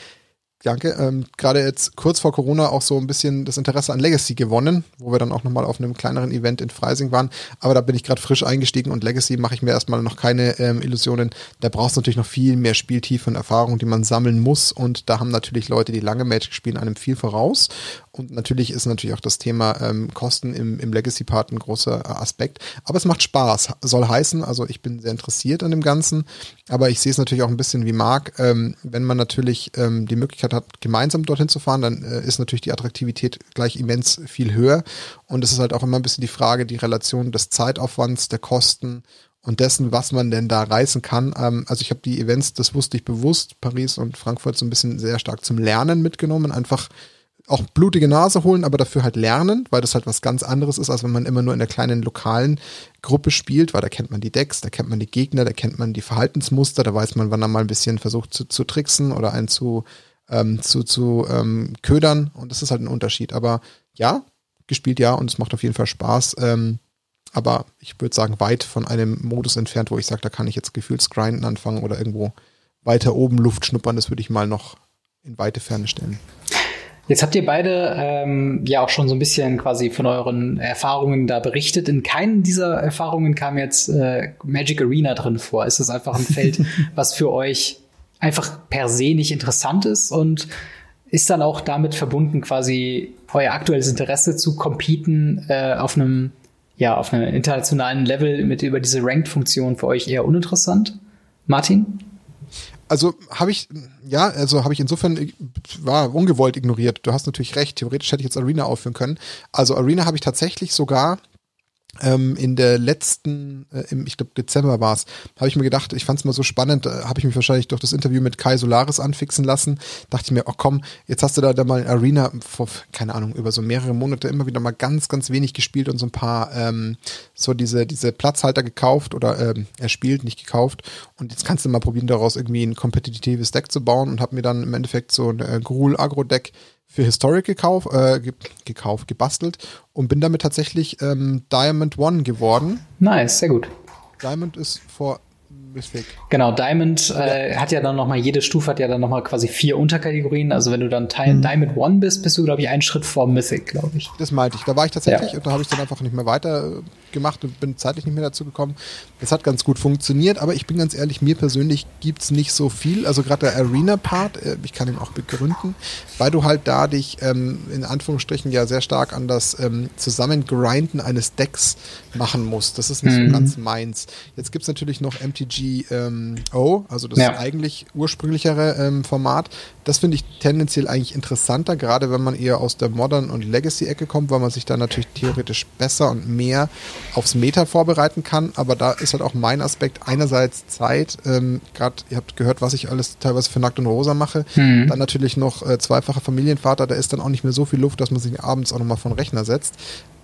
Danke. Ähm, Gerade jetzt kurz vor Corona auch so ein bisschen das Interesse an Legacy gewonnen, wo wir dann auch nochmal auf einem kleineren Event in Freising waren. Aber da bin ich gerade frisch eingestiegen und Legacy mache ich mir erstmal noch keine ähm, Illusionen. Da brauchst du natürlich noch viel mehr Spieltiefe und Erfahrung, die man sammeln muss. Und da haben natürlich Leute, die lange Magic spielen, einem viel voraus. Und natürlich ist natürlich auch das Thema ähm, Kosten im, im Legacy-Part ein großer äh, Aspekt. Aber es macht Spaß. Soll heißen, also ich bin sehr interessiert an dem Ganzen. Aber ich sehe es natürlich auch ein bisschen wie Marc. Ähm, wenn man natürlich ähm, die Möglichkeit hat, gemeinsam dorthin zu fahren, dann äh, ist natürlich die Attraktivität gleich immens viel höher. Und es ist halt auch immer ein bisschen die Frage, die Relation des Zeitaufwands, der Kosten und dessen, was man denn da reißen kann. Ähm, also ich habe die Events, das wusste ich bewusst, Paris und Frankfurt so ein bisschen sehr stark zum Lernen mitgenommen. Einfach auch blutige Nase holen, aber dafür halt lernen, weil das halt was ganz anderes ist, als wenn man immer nur in der kleinen lokalen Gruppe spielt, weil da kennt man die Decks, da kennt man die Gegner, da kennt man die Verhaltensmuster, da weiß man, wann er mal ein bisschen versucht zu, zu tricksen oder einen zu, ähm, zu, zu ähm, ködern und das ist halt ein Unterschied. Aber ja, gespielt ja und es macht auf jeden Fall Spaß. Ähm, aber ich würde sagen, weit von einem Modus entfernt, wo ich sage, da kann ich jetzt Gefühlsgrinden anfangen oder irgendwo weiter oben Luft schnuppern, das würde ich mal noch in weite Ferne stellen. Jetzt habt ihr beide ähm, ja auch schon so ein bisschen quasi von euren Erfahrungen da berichtet. In keinen dieser Erfahrungen kam jetzt äh, Magic Arena drin vor. Ist das einfach ein Feld, was für euch einfach per se nicht interessant ist und ist dann auch damit verbunden, quasi euer aktuelles Interesse zu competen äh, auf einem ja auf einem internationalen Level mit über diese Ranked-Funktion für euch eher uninteressant? Martin? also habe ich, ja, also habe ich insofern, war ungewollt ignoriert. Du hast natürlich recht, theoretisch hätte ich jetzt Arena aufführen können. Also Arena habe ich tatsächlich sogar in der letzten, äh, ich glaube Dezember war es, habe ich mir gedacht, ich fand es mal so spannend, äh, habe ich mich wahrscheinlich durch das Interview mit Kai Solaris anfixen lassen, dachte ich mir, oh komm, jetzt hast du da, da mal in Arena vor, keine Ahnung, über so mehrere Monate immer wieder mal ganz, ganz wenig gespielt und so ein paar, ähm, so diese, diese Platzhalter gekauft oder ähm, erspielt, nicht gekauft. Und jetzt kannst du mal probieren, daraus irgendwie ein kompetitives Deck zu bauen und habe mir dann im Endeffekt so ein äh, Gruul Agro Deck für Historic gekauft, äh, gekauft, gebastelt und bin damit tatsächlich ähm, Diamond One geworden. Nice, sehr gut. Diamond ist vor Mystic. Genau, Diamond äh, hat ja dann nochmal, jede Stufe hat ja dann nochmal quasi vier Unterkategorien. Also wenn du dann Teil mhm. Diamond One bist, bist du, glaube ich, einen Schritt vor Mythic, glaube ich. Das meinte ich. Da war ich tatsächlich ja. und da habe ich dann einfach nicht mehr weiter äh, gemacht und bin zeitlich nicht mehr dazu gekommen. Das hat ganz gut funktioniert, aber ich bin ganz ehrlich, mir persönlich gibt es nicht so viel. Also gerade der Arena-Part, äh, ich kann ihn auch begründen, weil du halt da dich ähm, in Anführungsstrichen ja sehr stark an das ähm, Zusammengrinden eines Decks machen musst. Das ist nicht mhm. so ganz meins. Jetzt gibt es natürlich noch MTG ähm, O, also das ja. eigentlich ursprünglichere ähm, Format. Das finde ich tendenziell eigentlich interessanter, gerade wenn man eher aus der Modern- und Legacy-Ecke kommt, weil man sich da natürlich theoretisch besser und mehr aufs Meta vorbereiten kann. Aber da ist halt auch mein Aspekt einerseits Zeit. Ähm, Gerade ihr habt gehört, was ich alles teilweise für Nackt und Rosa mache. Mhm. Dann natürlich noch äh, zweifacher Familienvater. Da ist dann auch nicht mehr so viel Luft, dass man sich abends auch nochmal von Rechner setzt.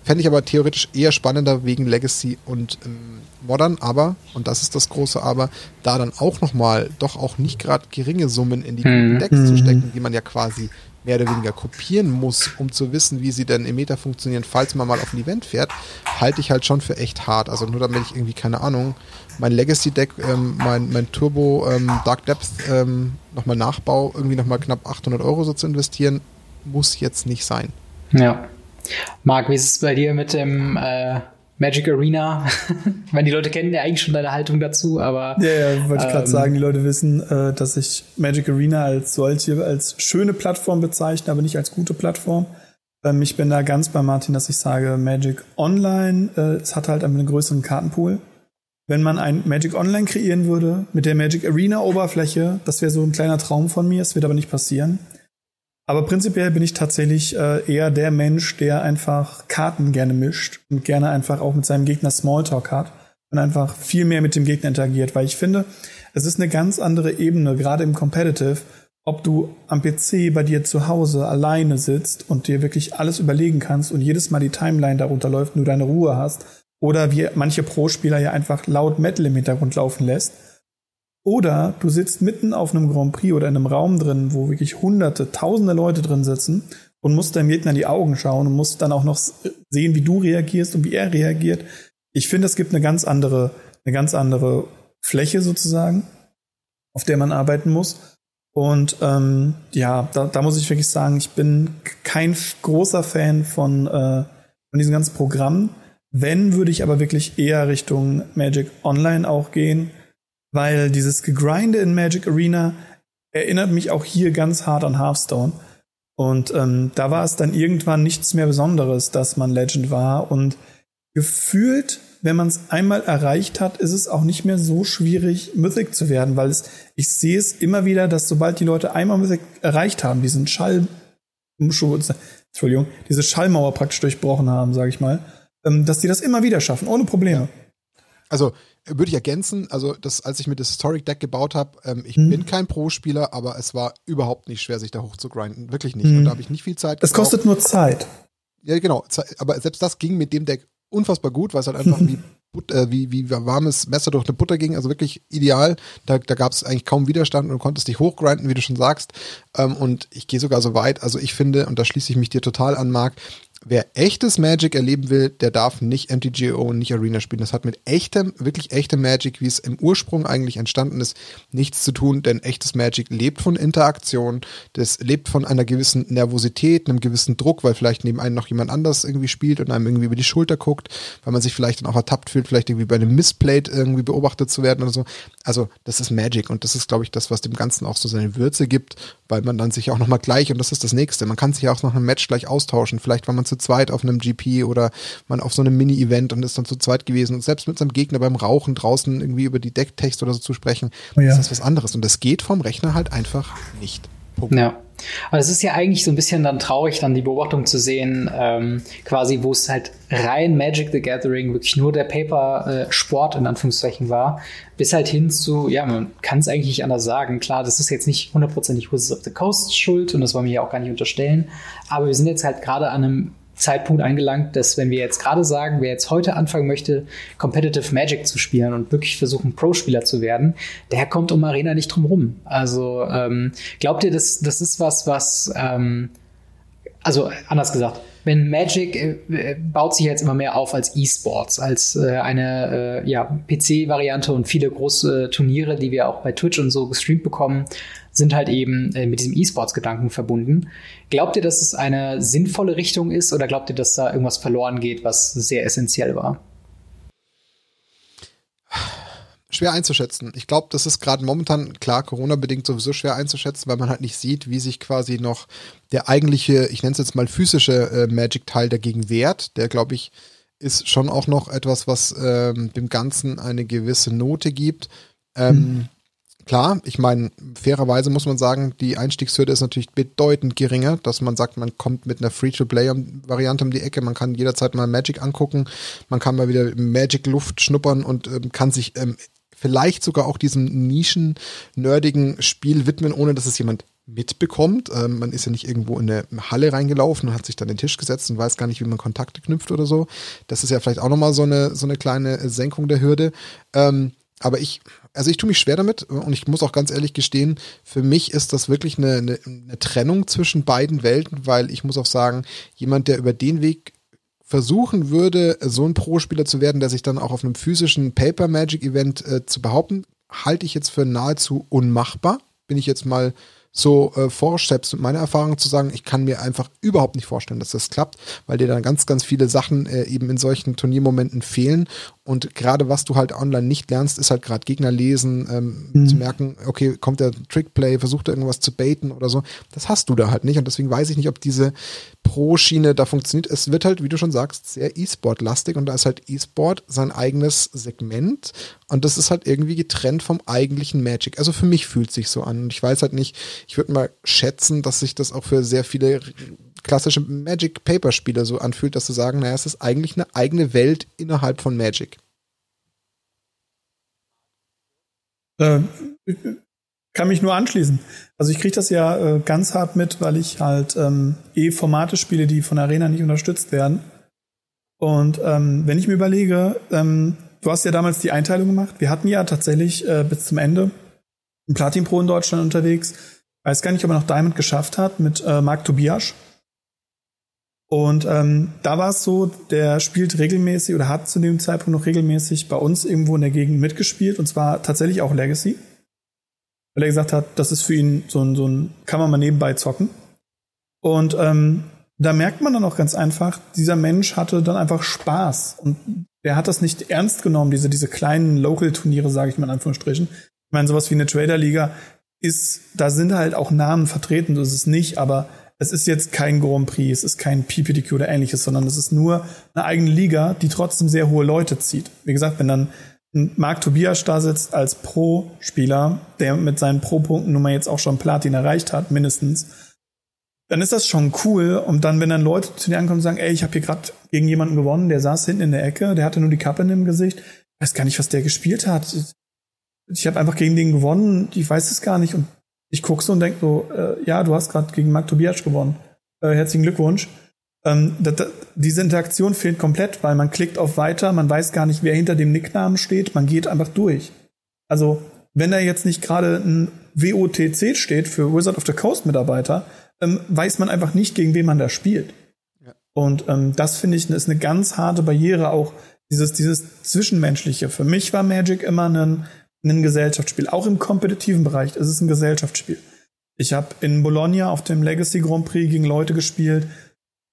Fände ich aber theoretisch eher spannender wegen Legacy und ähm, Modern, aber, und das ist das große Aber, da dann auch nochmal doch auch nicht gerade geringe Summen in die mhm. Decks zu stecken, die man ja quasi mehr oder weniger kopieren muss, um zu wissen, wie sie denn im Meta funktionieren, falls man mal auf ein Event fährt, halte ich halt schon für echt hart. Also nur damit ich irgendwie, keine Ahnung, mein Legacy-Deck, ähm, mein, mein Turbo ähm, Dark Depth ähm, nochmal nachbau, irgendwie nochmal knapp 800 Euro so zu investieren, muss jetzt nicht sein. Ja. Marc, wie ist es bei dir mit dem äh, Magic Arena. ich meine, die Leute kennen ja eigentlich schon deine Haltung dazu, aber. Ja, ja wollte ich gerade ähm, sagen, die Leute wissen, äh, dass ich Magic Arena als solche, als schöne Plattform bezeichne, aber nicht als gute Plattform. Ähm, ich bin da ganz bei Martin, dass ich sage, Magic Online, äh, es hat halt einen größeren Kartenpool. Wenn man ein Magic Online kreieren würde mit der Magic Arena Oberfläche, das wäre so ein kleiner Traum von mir, es wird aber nicht passieren. Aber prinzipiell bin ich tatsächlich äh, eher der Mensch, der einfach Karten gerne mischt und gerne einfach auch mit seinem Gegner Smalltalk hat und einfach viel mehr mit dem Gegner interagiert, weil ich finde, es ist eine ganz andere Ebene, gerade im Competitive, ob du am PC bei dir zu Hause alleine sitzt und dir wirklich alles überlegen kannst und jedes Mal die Timeline darunter läuft du deine Ruhe hast, oder wie manche Pro-Spieler ja einfach laut Metal im Hintergrund laufen lässt oder du sitzt mitten auf einem Grand Prix oder in einem Raum drin, wo wirklich hunderte, tausende Leute drin sitzen und musst deinem Gegner in die Augen schauen und musst dann auch noch sehen, wie du reagierst und wie er reagiert. Ich finde, es gibt eine ganz andere, eine ganz andere Fläche sozusagen, auf der man arbeiten muss. Und ähm, ja, da, da muss ich wirklich sagen, ich bin kein großer Fan von, äh, von diesen ganzen Programmen. Wenn, würde ich aber wirklich eher Richtung Magic Online auch gehen weil dieses Gegrinde in Magic Arena erinnert mich auch hier ganz hart an Hearthstone. Und ähm, da war es dann irgendwann nichts mehr Besonderes, dass man Legend war. Und gefühlt, wenn man es einmal erreicht hat, ist es auch nicht mehr so schwierig, Mythic zu werden, weil es, ich sehe es immer wieder, dass sobald die Leute einmal Mythic erreicht haben, diesen Schall, Entschuldigung, diese Schallmauer praktisch durchbrochen haben, sage ich mal, ähm, dass die das immer wieder schaffen, ohne Probleme. Also würde ich ergänzen, also das, als ich mir das Historic Deck gebaut habe, ähm, ich mhm. bin kein Pro-Spieler, aber es war überhaupt nicht schwer, sich da hoch zu grinden. Wirklich nicht. Mhm. Und da habe ich nicht viel Zeit Es kostet nur Zeit. Ja, genau. Aber selbst das ging mit dem Deck unfassbar gut, weil es halt einfach wie, äh, wie, wie warmes Messer durch eine Butter ging. Also wirklich ideal. Da, da gab es eigentlich kaum Widerstand und du konntest dich hochgrinden, wie du schon sagst. Ähm, und ich gehe sogar so weit. Also ich finde, und da schließe ich mich dir total an, Marc, wer echtes Magic erleben will, der darf nicht MTGO und nicht Arena spielen. Das hat mit echtem, wirklich echtem Magic, wie es im Ursprung eigentlich entstanden ist, nichts zu tun, denn echtes Magic lebt von Interaktion, das lebt von einer gewissen Nervosität, einem gewissen Druck, weil vielleicht neben einem noch jemand anders irgendwie spielt und einem irgendwie über die Schulter guckt, weil man sich vielleicht dann auch ertappt fühlt, vielleicht irgendwie bei einem Missplate irgendwie beobachtet zu werden oder so. Also das ist Magic und das ist, glaube ich, das, was dem Ganzen auch so seine Würze gibt, weil man dann sich auch nochmal gleich, und das ist das nächste, man kann sich auch nach einem Match gleich austauschen, vielleicht war man zu zweit auf einem GP oder man auf so einem Mini-Event und ist dann zu zweit gewesen und selbst mit seinem Gegner beim Rauchen draußen irgendwie über die Decktext oder so zu sprechen, oh ja. ist das was anderes und das geht vom Rechner halt einfach nicht. Punkt. Ja. Aber es ist ja eigentlich so ein bisschen dann traurig, dann die Beobachtung zu sehen, ähm, quasi, wo es halt rein Magic the Gathering wirklich nur der Paper-Sport äh, in Anführungszeichen war, bis halt hin zu, ja, man kann es eigentlich nicht anders sagen. Klar, das ist jetzt nicht hundertprozentig Wizards of the Coast schuld und das wollen wir ja auch gar nicht unterstellen, aber wir sind jetzt halt gerade an einem Zeitpunkt angelangt, dass wenn wir jetzt gerade sagen, wer jetzt heute anfangen möchte, Competitive Magic zu spielen und wirklich versuchen, Pro-Spieler zu werden, der kommt um Arena nicht drum rum. Also ähm, glaubt ihr, das, das ist was, was, ähm, also anders gesagt, wenn Magic äh, baut sich jetzt immer mehr auf als E-Sports, als äh, eine äh, ja, PC-Variante und viele große Turniere, die wir auch bei Twitch und so gestreamt bekommen, sind halt eben äh, mit diesem E-Sports-Gedanken verbunden. Glaubt ihr, dass es eine sinnvolle Richtung ist oder glaubt ihr, dass da irgendwas verloren geht, was sehr essentiell war? Schwer einzuschätzen. Ich glaube, das ist gerade momentan, klar, Corona-bedingt sowieso schwer einzuschätzen, weil man halt nicht sieht, wie sich quasi noch der eigentliche, ich nenne es jetzt mal physische äh, Magic-Teil dagegen wehrt. Der, glaube ich, ist schon auch noch etwas, was ähm, dem Ganzen eine gewisse Note gibt. Ähm, mhm. Klar, ich meine, fairerweise muss man sagen, die Einstiegshürde ist natürlich bedeutend geringer, dass man sagt, man kommt mit einer Free-to-Play-Variante um die Ecke, man kann jederzeit mal Magic angucken, man kann mal wieder Magic-Luft schnuppern und ähm, kann sich ähm, vielleicht sogar auch diesem nischen-nerdigen Spiel widmen, ohne dass es jemand mitbekommt. Ähm, man ist ja nicht irgendwo in eine Halle reingelaufen und hat sich dann den Tisch gesetzt und weiß gar nicht, wie man Kontakte knüpft oder so. Das ist ja vielleicht auch nochmal so eine, so eine kleine Senkung der Hürde. Ähm, aber ich, also ich tue mich schwer damit und ich muss auch ganz ehrlich gestehen, für mich ist das wirklich eine, eine, eine Trennung zwischen beiden Welten, weil ich muss auch sagen, jemand, der über den Weg versuchen würde, so ein Pro-Spieler zu werden, der sich dann auch auf einem physischen Paper Magic Event äh, zu behaupten, halte ich jetzt für nahezu unmachbar. Bin ich jetzt mal so äh, vorstellst, mit meiner Erfahrung zu sagen, ich kann mir einfach überhaupt nicht vorstellen, dass das klappt, weil dir dann ganz, ganz viele Sachen äh, eben in solchen Turniermomenten fehlen. Und gerade was du halt online nicht lernst, ist halt gerade Gegner lesen, ähm, mhm. zu merken, okay, kommt der Trickplay, versucht er irgendwas zu baiten oder so. Das hast du da halt nicht. Und deswegen weiß ich nicht, ob diese Pro-Schiene da funktioniert. Es wird halt, wie du schon sagst, sehr E-Sport-lastig und da ist halt E-Sport sein eigenes Segment und das ist halt irgendwie getrennt vom eigentlichen Magic. Also für mich fühlt sich so an und ich weiß halt nicht, ich würde mal schätzen, dass sich das auch für sehr viele klassische Magic Paper Spieler so anfühlt, dass sie sagen, naja, es ist eigentlich eine eigene Welt innerhalb von Magic. Äh, kann mich nur anschließen. Also ich kriege das ja äh, ganz hart mit, weil ich halt ähm, eh Formate spiele, die von Arena nicht unterstützt werden. Und ähm, wenn ich mir überlege, ähm, du hast ja damals die Einteilung gemacht. Wir hatten ja tatsächlich äh, bis zum Ende ein Platin Pro in Deutschland unterwegs. Weiß gar nicht, ob er noch Diamond geschafft hat mit äh, Marc Tobias. Und ähm, da war es so, der spielt regelmäßig oder hat zu dem Zeitpunkt noch regelmäßig bei uns irgendwo in der Gegend mitgespielt und zwar tatsächlich auch Legacy weil er gesagt hat, das ist für ihn so ein, so ein kann man mal nebenbei zocken. Und ähm, da merkt man dann auch ganz einfach, dieser Mensch hatte dann einfach Spaß und der hat das nicht ernst genommen, diese, diese kleinen Local-Turniere, sage ich mal in Anführungsstrichen. Ich meine, sowas wie eine Trader-Liga ist, da sind halt auch Namen vertreten, so ist es nicht, aber es ist jetzt kein Grand Prix, es ist kein PPTQ oder ähnliches, sondern es ist nur eine eigene Liga, die trotzdem sehr hohe Leute zieht. Wie gesagt, wenn dann Marc Tobias da sitzt als Pro-Spieler, der mit seinen Pro-Punkten nun mal jetzt auch schon Platin erreicht hat, mindestens, dann ist das schon cool. Und dann, wenn dann Leute zu dir ankommen und sagen, ey, ich habe hier gerade gegen jemanden gewonnen, der saß hinten in der Ecke, der hatte nur die Kappe in dem Gesicht, weiß gar nicht, was der gespielt hat. Ich habe einfach gegen den gewonnen, ich weiß es gar nicht. Und ich gucke so und denk so, äh, ja, du hast gerade gegen Marc Tobias gewonnen. Äh, herzlichen Glückwunsch. Ähm, das, das, diese Interaktion fehlt komplett, weil man klickt auf Weiter, man weiß gar nicht, wer hinter dem Nicknamen steht, man geht einfach durch. Also, wenn da jetzt nicht gerade ein WOTC steht für Wizard of the Coast Mitarbeiter, ähm, weiß man einfach nicht, gegen wen man da spielt. Ja. Und ähm, das finde ich ist eine ganz harte Barriere, auch dieses, dieses Zwischenmenschliche. Für mich war Magic immer ein, ein Gesellschaftsspiel. Auch im kompetitiven Bereich ist es ein Gesellschaftsspiel. Ich habe in Bologna auf dem Legacy Grand Prix gegen Leute gespielt,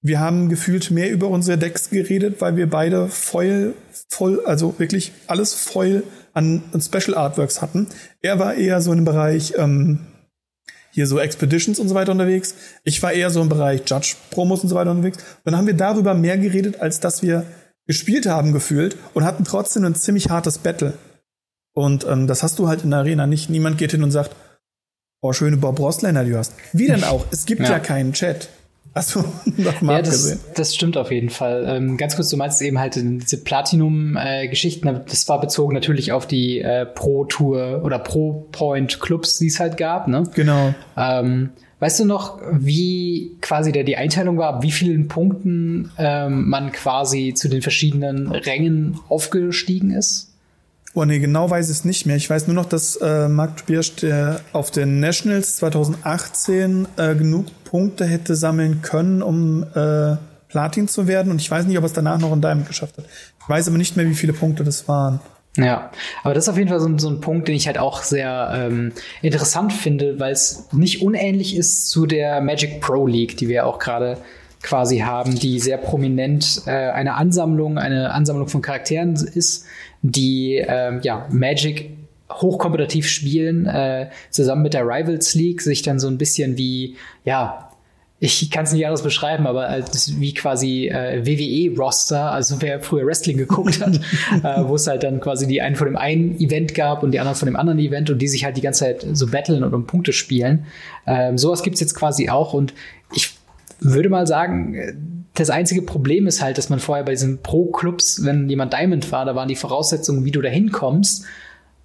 wir haben gefühlt mehr über unsere Decks geredet, weil wir beide Foil voll, also wirklich alles Foil an, an Special Artworks hatten. Er war eher so im Bereich ähm, hier so Expeditions und so weiter unterwegs. Ich war eher so im Bereich Judge Promos und so weiter unterwegs. Und dann haben wir darüber mehr geredet, als dass wir gespielt haben gefühlt und hatten trotzdem ein ziemlich hartes Battle. Und ähm, das hast du halt in der Arena nicht. Niemand geht hin und sagt, oh, schöne Bob Rossländer, die du hast. Wie denn auch? Es gibt ja, ja keinen Chat. Achso, nochmal ja, das, das stimmt auf jeden Fall. Ähm, ganz kurz, du meinst eben halt diese Platinum-Geschichten, äh, das war bezogen natürlich auf die äh, Pro-Tour oder Pro-Point-Clubs, die es halt gab, ne? Genau. Ähm, weißt du noch, wie quasi der die Einteilung war, wie vielen Punkten ähm, man quasi zu den verschiedenen Rängen aufgestiegen ist? Oh nee, genau weiß ich es nicht mehr. Ich weiß nur noch, dass äh, Marc Tobias der auf den Nationals 2018 äh, genug Punkte hätte sammeln können, um äh, Platin zu werden. Und ich weiß nicht, ob er es danach noch in Diamond geschafft hat. Ich weiß aber nicht mehr, wie viele Punkte das waren. Ja, aber das ist auf jeden Fall so, so ein Punkt, den ich halt auch sehr ähm, interessant finde, weil es nicht unähnlich ist zu der Magic Pro League, die wir auch gerade quasi haben, die sehr prominent äh, eine Ansammlung, eine Ansammlung von Charakteren ist, die ähm, ja Magic hochkompetitiv spielen, äh, zusammen mit der Rivals League, sich dann so ein bisschen wie, ja, ich kann es nicht anders beschreiben, aber als wie quasi äh, WWE-Roster, also wer früher Wrestling geguckt hat, äh, wo es halt dann quasi die einen von dem einen Event gab und die anderen von dem anderen Event und die sich halt die ganze Zeit so battlen und um Punkte spielen. Ähm, sowas gibt's jetzt quasi auch und ich würde mal sagen, das einzige Problem ist halt, dass man vorher bei diesen Pro-Clubs, wenn jemand Diamond war, da waren die Voraussetzungen, wie du da hinkommst,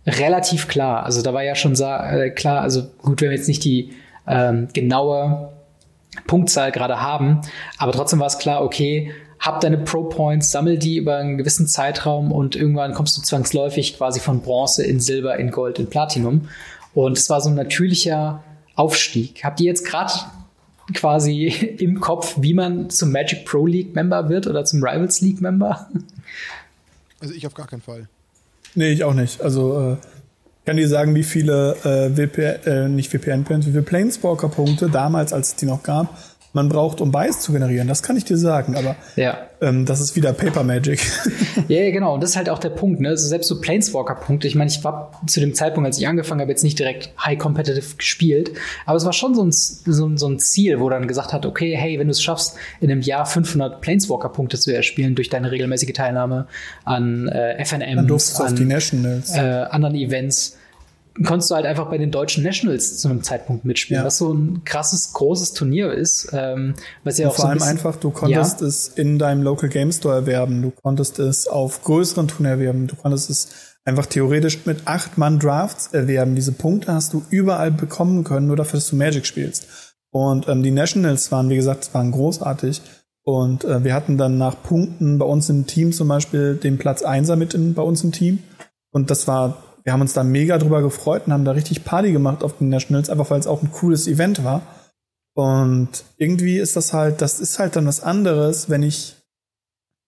relativ klar. Also da war ja schon äh, klar, also gut, wenn wir jetzt nicht die ähm, genaue Punktzahl gerade haben, aber trotzdem war es klar, okay, hab deine Pro-Points, sammel die über einen gewissen Zeitraum und irgendwann kommst du zwangsläufig quasi von Bronze in Silber, in Gold, in Platinum. Und es war so ein natürlicher Aufstieg. Habt ihr jetzt gerade quasi im Kopf, wie man zum Magic Pro League Member wird oder zum Rivals League Member? Also ich auf gar keinen Fall. Nee, ich auch nicht. Also äh, kann dir sagen, wie viele äh, VPN, äh, nicht VPN-Points, wie viele Planeswalker-Punkte damals, als es die noch gab, man braucht, um Bias zu generieren. Das kann ich dir sagen, aber ja. ähm, das ist wieder Paper Magic. ja, ja, genau. Und das ist halt auch der Punkt. Ne? Also selbst so Planeswalker-Punkte. Ich meine, ich war zu dem Zeitpunkt, als ich angefangen habe, jetzt nicht direkt High Competitive gespielt, aber es war schon so ein, so, so ein Ziel, wo dann gesagt hat, okay, hey, wenn du es schaffst, in einem Jahr 500 Planeswalker-Punkte zu erspielen durch deine regelmäßige Teilnahme an äh, FNMs, an äh, anderen Events, konntest du halt einfach bei den deutschen Nationals zu einem Zeitpunkt mitspielen, ja. was so ein krasses, großes Turnier ist. Ähm, was ja auch vor so allem einfach, du konntest ja. es in deinem Local Game Store erwerben, du konntest es auf größeren Turnieren erwerben, du konntest es einfach theoretisch mit acht Mann Drafts erwerben. Diese Punkte hast du überall bekommen können, nur dafür, dass du Magic spielst. Und ähm, die Nationals waren, wie gesagt, waren großartig. Und äh, wir hatten dann nach Punkten bei uns im Team zum Beispiel den Platz Einser mit in, bei uns im Team. Und das war wir haben uns da mega drüber gefreut und haben da richtig Party gemacht auf den Nationals, einfach weil es auch ein cooles Event war. Und irgendwie ist das halt, das ist halt dann was anderes, wenn ich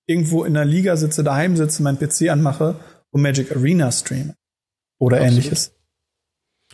irgendwo in der Liga sitze, daheim sitze, mein PC anmache und Magic Arena streame. Oder Absolut. ähnliches.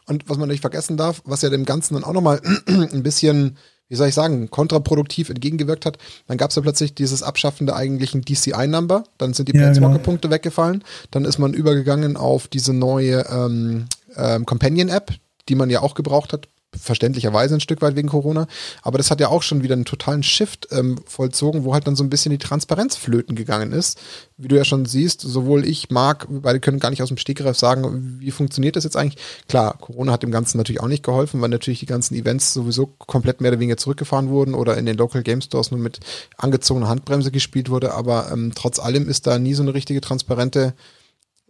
Und was man nicht vergessen darf, was ja dem Ganzen dann auch nochmal ein bisschen wie soll ich sagen, kontraproduktiv entgegengewirkt hat. Dann gab es ja plötzlich dieses Abschaffen der eigentlichen DCI-Number, dann sind die ja, Planeswalker-Punkte genau. weggefallen, dann ist man übergegangen auf diese neue ähm, ähm, Companion-App, die man ja auch gebraucht hat, verständlicherweise ein Stück weit wegen Corona. Aber das hat ja auch schon wieder einen totalen Shift ähm, vollzogen, wo halt dann so ein bisschen die Transparenz flöten gegangen ist. Wie du ja schon siehst, sowohl ich, Marc, beide können gar nicht aus dem Stegreif sagen, wie funktioniert das jetzt eigentlich. Klar, Corona hat dem Ganzen natürlich auch nicht geholfen, weil natürlich die ganzen Events sowieso komplett mehr oder weniger zurückgefahren wurden oder in den Local Game Stores nur mit angezogener Handbremse gespielt wurde. Aber ähm, trotz allem ist da nie so eine richtige transparente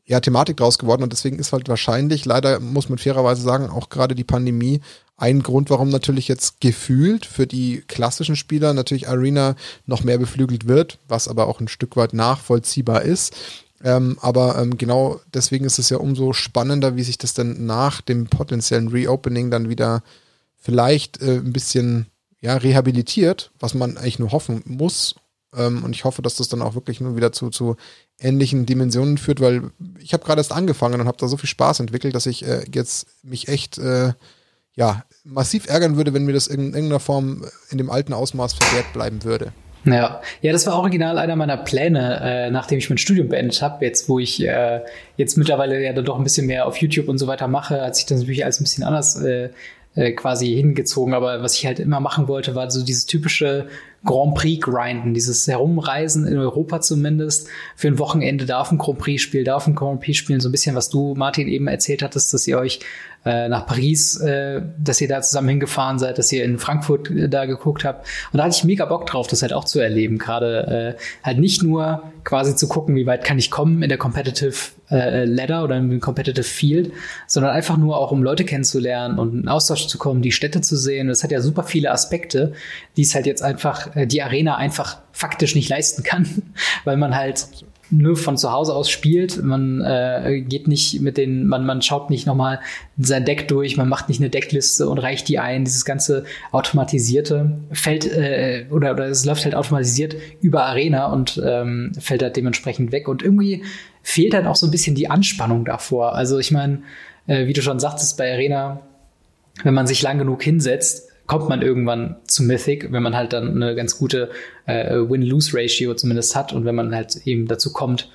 ja, Thematik draus geworden und deswegen ist halt wahrscheinlich, leider muss man fairerweise sagen, auch gerade die Pandemie ein Grund, warum natürlich jetzt gefühlt für die klassischen Spieler natürlich Arena noch mehr beflügelt wird, was aber auch ein Stück weit nachvollziehbar ist. Ähm, aber ähm, genau deswegen ist es ja umso spannender, wie sich das dann nach dem potenziellen Reopening dann wieder vielleicht äh, ein bisschen ja, rehabilitiert, was man eigentlich nur hoffen muss. Ähm, und ich hoffe, dass das dann auch wirklich nur wieder zu, zu ähnlichen Dimensionen führt, weil ich habe gerade erst angefangen und habe da so viel Spaß entwickelt, dass ich äh, jetzt mich echt äh, ja massiv ärgern würde, wenn mir das in irgendeiner Form in dem alten Ausmaß verwehrt bleiben würde. Ja, ja, das war original einer meiner Pläne, äh, nachdem ich mein Studium beendet habe. Jetzt, wo ich äh, jetzt mittlerweile ja dann doch ein bisschen mehr auf YouTube und so weiter mache, hat sich das natürlich alles ein bisschen anders äh, äh, quasi hingezogen. Aber was ich halt immer machen wollte, war so dieses typische Grand Prix grinden, dieses Herumreisen in Europa zumindest, für ein Wochenende darf ein Grand Prix spielen, darf ein Grand Prix spielen, so ein bisschen, was du, Martin, eben erzählt hattest, dass ihr euch äh, nach Paris, äh, dass ihr da zusammen hingefahren seid, dass ihr in Frankfurt äh, da geguckt habt. Und da hatte ich mega Bock drauf, das halt auch zu erleben. Gerade äh, halt nicht nur quasi zu gucken, wie weit kann ich kommen in der Competitive äh, Ladder oder im Competitive Field, sondern einfach nur auch, um Leute kennenzulernen und in Austausch zu kommen, die Städte zu sehen. Das hat ja super viele Aspekte, die es halt jetzt einfach, die Arena einfach faktisch nicht leisten kann, weil man halt nur von zu Hause aus spielt. Man äh, geht nicht mit den, man, man schaut nicht nochmal sein Deck durch, man macht nicht eine Deckliste und reicht die ein. Dieses ganze automatisierte fällt äh, oder, oder es läuft halt automatisiert über Arena und ähm, fällt halt dementsprechend weg. Und irgendwie fehlt halt auch so ein bisschen die Anspannung davor. Also ich meine, äh, wie du schon sagtest, bei Arena, wenn man sich lang genug hinsetzt, kommt man irgendwann zu Mythic, wenn man halt dann eine ganz gute äh, Win-Lose-Ratio zumindest hat und wenn man halt eben dazu kommt,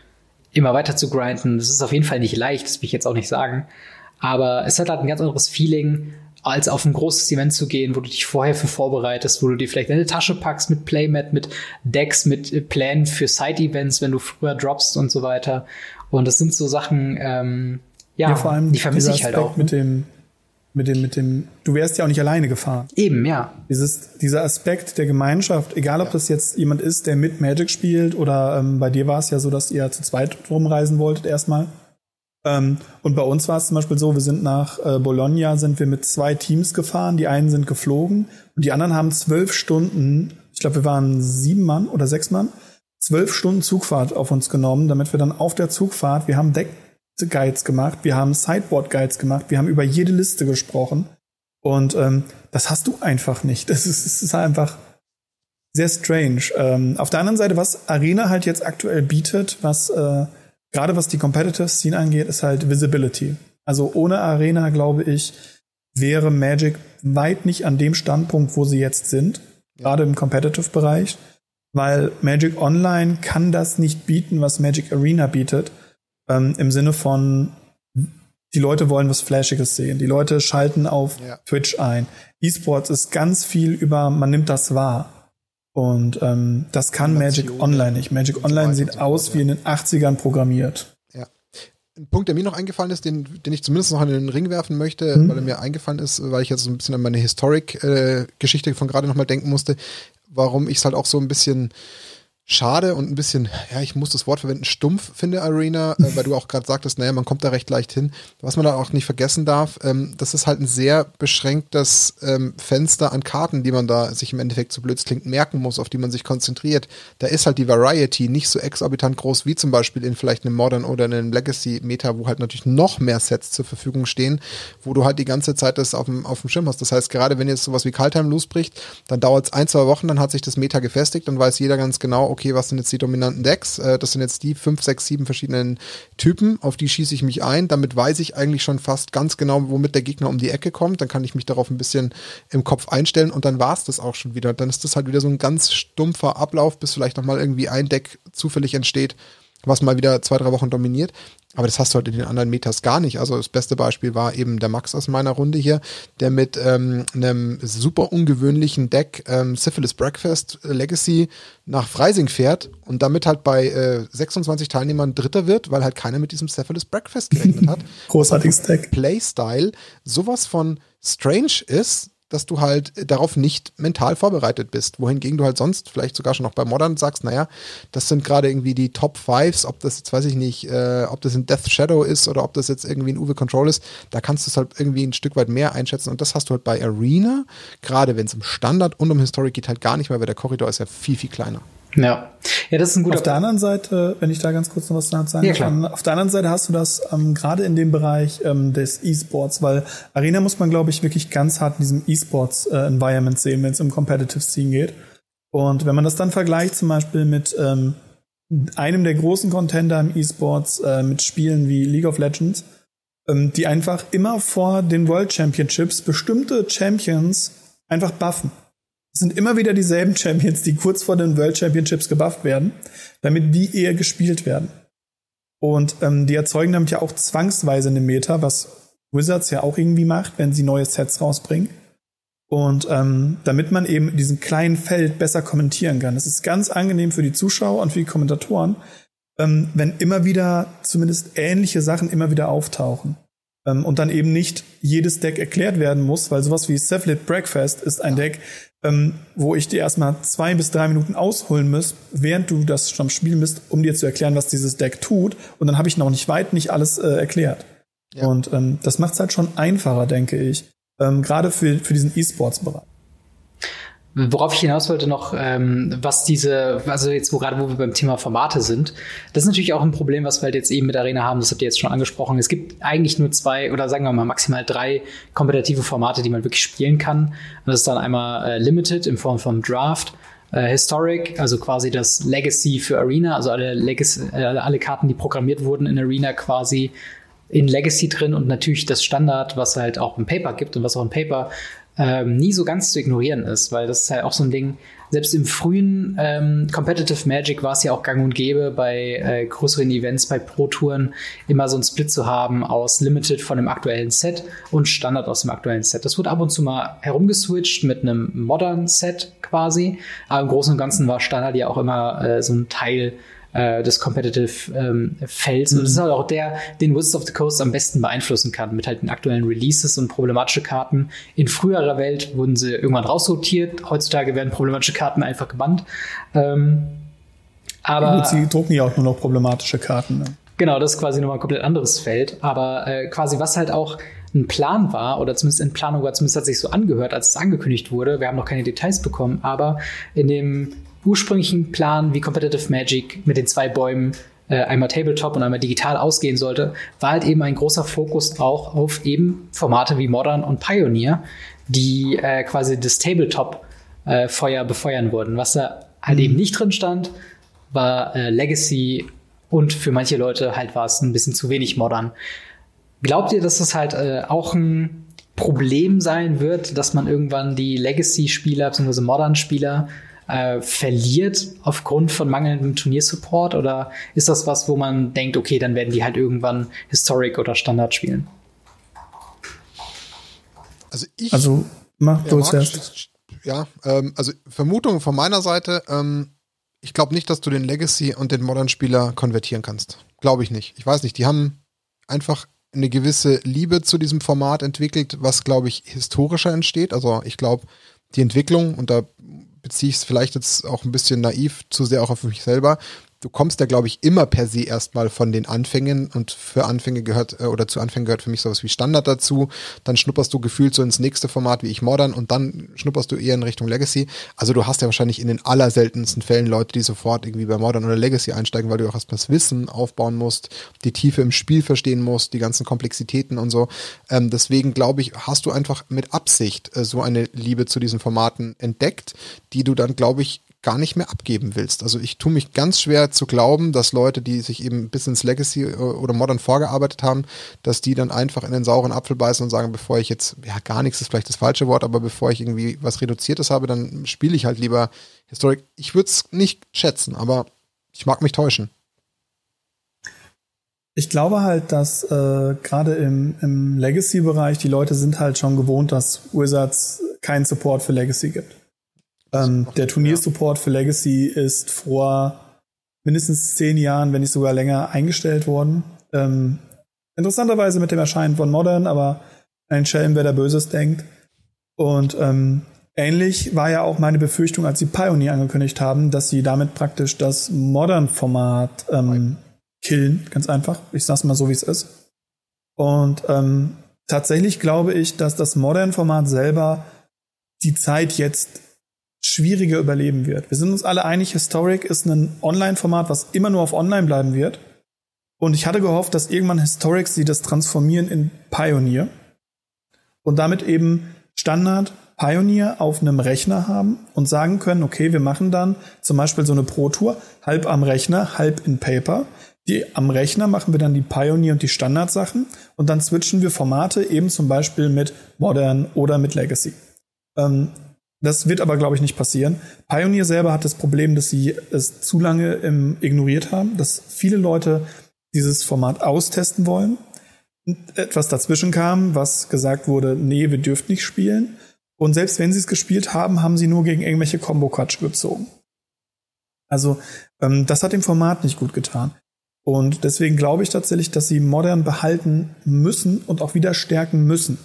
immer weiter zu grinden. Das ist auf jeden Fall nicht leicht, das will ich jetzt auch nicht sagen. Aber es hat halt ein ganz anderes Feeling, als auf ein großes Event zu gehen, wo du dich vorher für vorbereitest, wo du dir vielleicht eine Tasche packst mit Playmat, mit Decks, mit Plänen für Side-Events, wenn du früher droppst und so weiter. Und das sind so Sachen, ähm, ja, ja vor allem die vermisse ich halt auch. Mit ne? dem mit dem, mit dem, du wärst ja auch nicht alleine gefahren. Eben, ja. Dieses, dieser Aspekt der Gemeinschaft, egal ob ja. das jetzt jemand ist, der mit Magic spielt oder ähm, bei dir war es ja so, dass ihr zu zweit rumreisen wolltet erstmal. Ähm, und bei uns war es zum Beispiel so, wir sind nach äh, Bologna, sind wir mit zwei Teams gefahren, die einen sind geflogen und die anderen haben zwölf Stunden, ich glaube, wir waren sieben Mann oder sechs Mann, zwölf Stunden Zugfahrt auf uns genommen, damit wir dann auf der Zugfahrt, wir haben Deck Guides gemacht, wir haben Sideboard Guides gemacht, wir haben über jede Liste gesprochen. Und ähm, das hast du einfach nicht. Das ist, das ist einfach sehr strange. Ähm, auf der anderen Seite, was Arena halt jetzt aktuell bietet, was äh, gerade was die Competitive Scene angeht, ist halt Visibility. Also ohne Arena, glaube ich, wäre Magic weit nicht an dem Standpunkt, wo sie jetzt sind, gerade im Competitive-Bereich, weil Magic Online kann das nicht bieten, was Magic Arena bietet, ähm, im Sinne von die Leute wollen was Flashiges sehen. Die Leute schalten auf ja. Twitch ein. E-Sports ist ganz viel über, man nimmt das wahr. Und ähm, das kann Magic Online nicht. Magic Online sieht aus wie in den 80ern programmiert. Ja. Ein Punkt, der mir noch eingefallen ist, den, den ich zumindest noch in den Ring werfen möchte, mhm. weil er mir eingefallen ist, weil ich jetzt so ein bisschen an meine Historic-Geschichte äh, von gerade nochmal denken musste, warum ich es halt auch so ein bisschen schade und ein bisschen, ja, ich muss das Wort verwenden, stumpf finde Arena, äh, weil du auch gerade sagtest, naja, man kommt da recht leicht hin. Was man da auch nicht vergessen darf, ähm, das ist halt ein sehr beschränktes ähm, Fenster an Karten, die man da sich im Endeffekt so blöd klingt, merken muss, auf die man sich konzentriert. Da ist halt die Variety nicht so exorbitant groß wie zum Beispiel in vielleicht einem Modern oder einem Legacy-Meta, wo halt natürlich noch mehr Sets zur Verfügung stehen, wo du halt die ganze Zeit das auf dem, auf dem Schirm hast. Das heißt, gerade wenn jetzt sowas wie Kaltheim losbricht, dann dauert es ein, zwei Wochen, dann hat sich das Meta gefestigt, dann weiß jeder ganz genau, okay, was sind jetzt die dominanten Decks? Äh, das sind jetzt die fünf, sechs, sieben verschiedenen Typen, auf die schieße ich mich ein. Damit weiß ich eigentlich schon fast ganz genau, womit der Gegner um die Ecke kommt. Dann kann ich mich darauf ein bisschen im Kopf einstellen und dann war es das auch schon wieder. Dann ist das halt wieder so ein ganz stumpfer Ablauf, bis vielleicht nochmal irgendwie ein Deck zufällig entsteht, was mal wieder zwei, drei Wochen dominiert. Aber das hast du halt in den anderen Metas gar nicht. Also das beste Beispiel war eben der Max aus meiner Runde hier, der mit ähm, einem super ungewöhnlichen Deck ähm, Syphilis Breakfast Legacy nach Freising fährt und damit halt bei äh, 26 Teilnehmern Dritter wird, weil halt keiner mit diesem Syphilis Breakfast gerechnet hat. Großartiges Deck. Playstyle sowas von strange ist, dass du halt darauf nicht mental vorbereitet bist. Wohingegen du halt sonst vielleicht sogar schon noch bei Modern sagst, naja, das sind gerade irgendwie die Top Fives, ob das jetzt weiß ich nicht, äh, ob das ein Death Shadow ist oder ob das jetzt irgendwie ein Uwe Control ist, da kannst du es halt irgendwie ein Stück weit mehr einschätzen und das hast du halt bei Arena, gerade wenn es im Standard und um Historic geht, halt gar nicht mehr, weil der Korridor ist ja viel, viel kleiner. Ja. Ja, das ist ein guter Auf der anderen Seite, wenn ich da ganz kurz noch was sagen ja, kann, auf der anderen Seite hast du das ähm, gerade in dem Bereich ähm, des E-Sports, weil Arena muss man, glaube ich, wirklich ganz hart in diesem E-Sports-Environment äh, sehen, wenn es um Competitive Scene geht. Und wenn man das dann vergleicht zum Beispiel mit ähm, einem der großen Contender im E-Sports, äh, mit Spielen wie League of Legends, ähm, die einfach immer vor den World Championships bestimmte Champions einfach buffen. Es sind immer wieder dieselben Champions, die kurz vor den World Championships gebufft werden, damit die eher gespielt werden. Und ähm, die erzeugen damit ja auch zwangsweise eine Meta, was Wizards ja auch irgendwie macht, wenn sie neue Sets rausbringen. Und ähm, damit man eben in diesem kleinen Feld besser kommentieren kann. Es ist ganz angenehm für die Zuschauer und für die Kommentatoren, ähm, wenn immer wieder zumindest ähnliche Sachen immer wieder auftauchen. Ähm, und dann eben nicht jedes Deck erklärt werden muss, weil sowas wie Cephalid Breakfast ist ein Deck, ähm, wo ich dir erstmal zwei bis drei Minuten ausholen muss, während du das schon spielen bist, um dir zu erklären, was dieses Deck tut. Und dann habe ich noch nicht weit nicht alles äh, erklärt. Ja. Und ähm, das macht es halt schon einfacher, denke ich. Ähm, Gerade für, für diesen E-Sports-Bereich. Worauf ich hinaus wollte noch, ähm, was diese, also jetzt wo gerade wo wir beim Thema Formate sind, das ist natürlich auch ein Problem, was wir halt jetzt eben mit Arena haben, das habt ihr jetzt schon angesprochen. Es gibt eigentlich nur zwei oder sagen wir mal maximal drei kompetitive Formate, die man wirklich spielen kann. Und das ist dann einmal äh, Limited in Form von Draft, äh, Historic, also quasi das Legacy für Arena, also alle, Legacy, äh, alle Karten, die programmiert wurden in Arena quasi in Legacy drin und natürlich das Standard, was halt auch im Paper gibt und was auch im Paper ähm, nie so ganz zu ignorieren ist, weil das ist halt auch so ein Ding, selbst im frühen ähm, Competitive Magic war es ja auch gang und gäbe, bei äh, größeren Events, bei Pro-Touren, immer so einen Split zu haben aus Limited von dem aktuellen Set und Standard aus dem aktuellen Set. Das wurde ab und zu mal herumgeswitcht mit einem Modern Set quasi, aber im Großen und Ganzen war Standard ja auch immer äh, so ein Teil äh, des Competitive ähm, Felds. Mhm. Und das ist halt auch der, den Wizards of the Coast am besten beeinflussen kann, mit halt den aktuellen Releases und problematische Karten. In früherer Welt wurden sie irgendwann raussortiert. Heutzutage werden problematische Karten einfach gebannt. Ähm, aber ja, sie drucken ja auch nur noch problematische Karten. Ne? Genau, das ist quasi nochmal ein komplett anderes Feld. Aber äh, quasi was halt auch ein Plan war, oder zumindest in Planung war, zumindest hat sich so angehört, als es angekündigt wurde. Wir haben noch keine Details bekommen, aber in dem ursprünglichen Plan, wie Competitive Magic mit den zwei Bäumen äh, einmal Tabletop und einmal digital ausgehen sollte, war halt eben ein großer Fokus auch auf eben Formate wie Modern und Pioneer, die äh, quasi das Tabletop-Feuer äh, befeuern wurden. Was da halt mhm. eben nicht drin stand, war äh, Legacy und für manche Leute halt war es ein bisschen zu wenig Modern. Glaubt ihr, dass das halt äh, auch ein Problem sein wird, dass man irgendwann die Legacy-Spieler bzw. Modern-Spieler äh, verliert aufgrund von mangelndem Turniersupport? Oder ist das was, wo man denkt, okay, dann werden die halt irgendwann Historic oder Standard spielen? Also ich. Also mach ja, du zuerst. Ja, ähm, also Vermutung von meiner Seite. Ähm, ich glaube nicht, dass du den Legacy und den Modern-Spieler konvertieren kannst. Glaube ich nicht. Ich weiß nicht. Die haben einfach eine gewisse Liebe zu diesem Format entwickelt, was, glaube ich, historischer entsteht. Also ich glaube, die Entwicklung, und da beziehe ich es vielleicht jetzt auch ein bisschen naiv zu sehr auch auf mich selber, du kommst ja, glaube ich, immer per se erstmal von den Anfängen und für Anfänge gehört, äh, oder zu Anfängen gehört für mich sowas wie Standard dazu. Dann schnupperst du gefühlt so ins nächste Format wie ich Modern und dann schnupperst du eher in Richtung Legacy. Also du hast ja wahrscheinlich in den allerseltensten Fällen Leute, die sofort irgendwie bei Modern oder Legacy einsteigen, weil du auch erstmal das Wissen aufbauen musst, die Tiefe im Spiel verstehen musst, die ganzen Komplexitäten und so. Ähm, deswegen glaube ich, hast du einfach mit Absicht äh, so eine Liebe zu diesen Formaten entdeckt, die du dann, glaube ich, gar nicht mehr abgeben willst. Also ich tue mich ganz schwer zu glauben, dass Leute, die sich eben bis ins Legacy äh, oder Modern vorgearbeitet haben, dass die dann einfach in den sauren Apfel beißen und sagen, bevor ich jetzt, ja, gar nichts ist vielleicht das falsche Wort, aber bevor ich irgendwie was Reduziertes habe, dann spiele ich halt lieber Historic. Ich würde es nicht schätzen, aber ich mag mich täuschen. Ich glaube halt, dass äh, gerade im, im Legacy-Bereich die Leute sind halt schon gewohnt, dass Wizards keinen Support für Legacy gibt. Ähm, der Turniersupport für Legacy ist vor mindestens zehn Jahren, wenn nicht sogar länger, eingestellt worden. Ähm, interessanterweise mit dem Erscheinen von Modern, aber ein Schelm, wer da Böses denkt. Und ähm, ähnlich war ja auch meine Befürchtung, als sie Pioneer angekündigt haben, dass sie damit praktisch das Modern-Format ähm, killen, ganz einfach. Ich sag's mal so, wie es ist. Und ähm, tatsächlich glaube ich, dass das Modern-Format selber die Zeit jetzt schwieriger überleben wird. Wir sind uns alle einig, Historic ist ein Online-Format, was immer nur auf Online bleiben wird. Und ich hatte gehofft, dass irgendwann Historic sie das transformieren in Pioneer und damit eben Standard Pioneer auf einem Rechner haben und sagen können, okay, wir machen dann zum Beispiel so eine Pro-Tour, halb am Rechner, halb in Paper. Die, am Rechner machen wir dann die Pioneer und die Standardsachen und dann switchen wir Formate eben zum Beispiel mit Modern oder mit Legacy. Ähm, das wird aber, glaube ich, nicht passieren. Pioneer selber hat das Problem, dass sie es zu lange ähm, ignoriert haben, dass viele Leute dieses Format austesten wollen. Etwas dazwischen kam, was gesagt wurde, nee, wir dürfen nicht spielen. Und selbst wenn sie es gespielt haben, haben sie nur gegen irgendwelche Combo-Quatsch gezogen. Also ähm, das hat dem Format nicht gut getan. Und deswegen glaube ich tatsächlich, dass sie modern behalten müssen und auch wieder stärken müssen.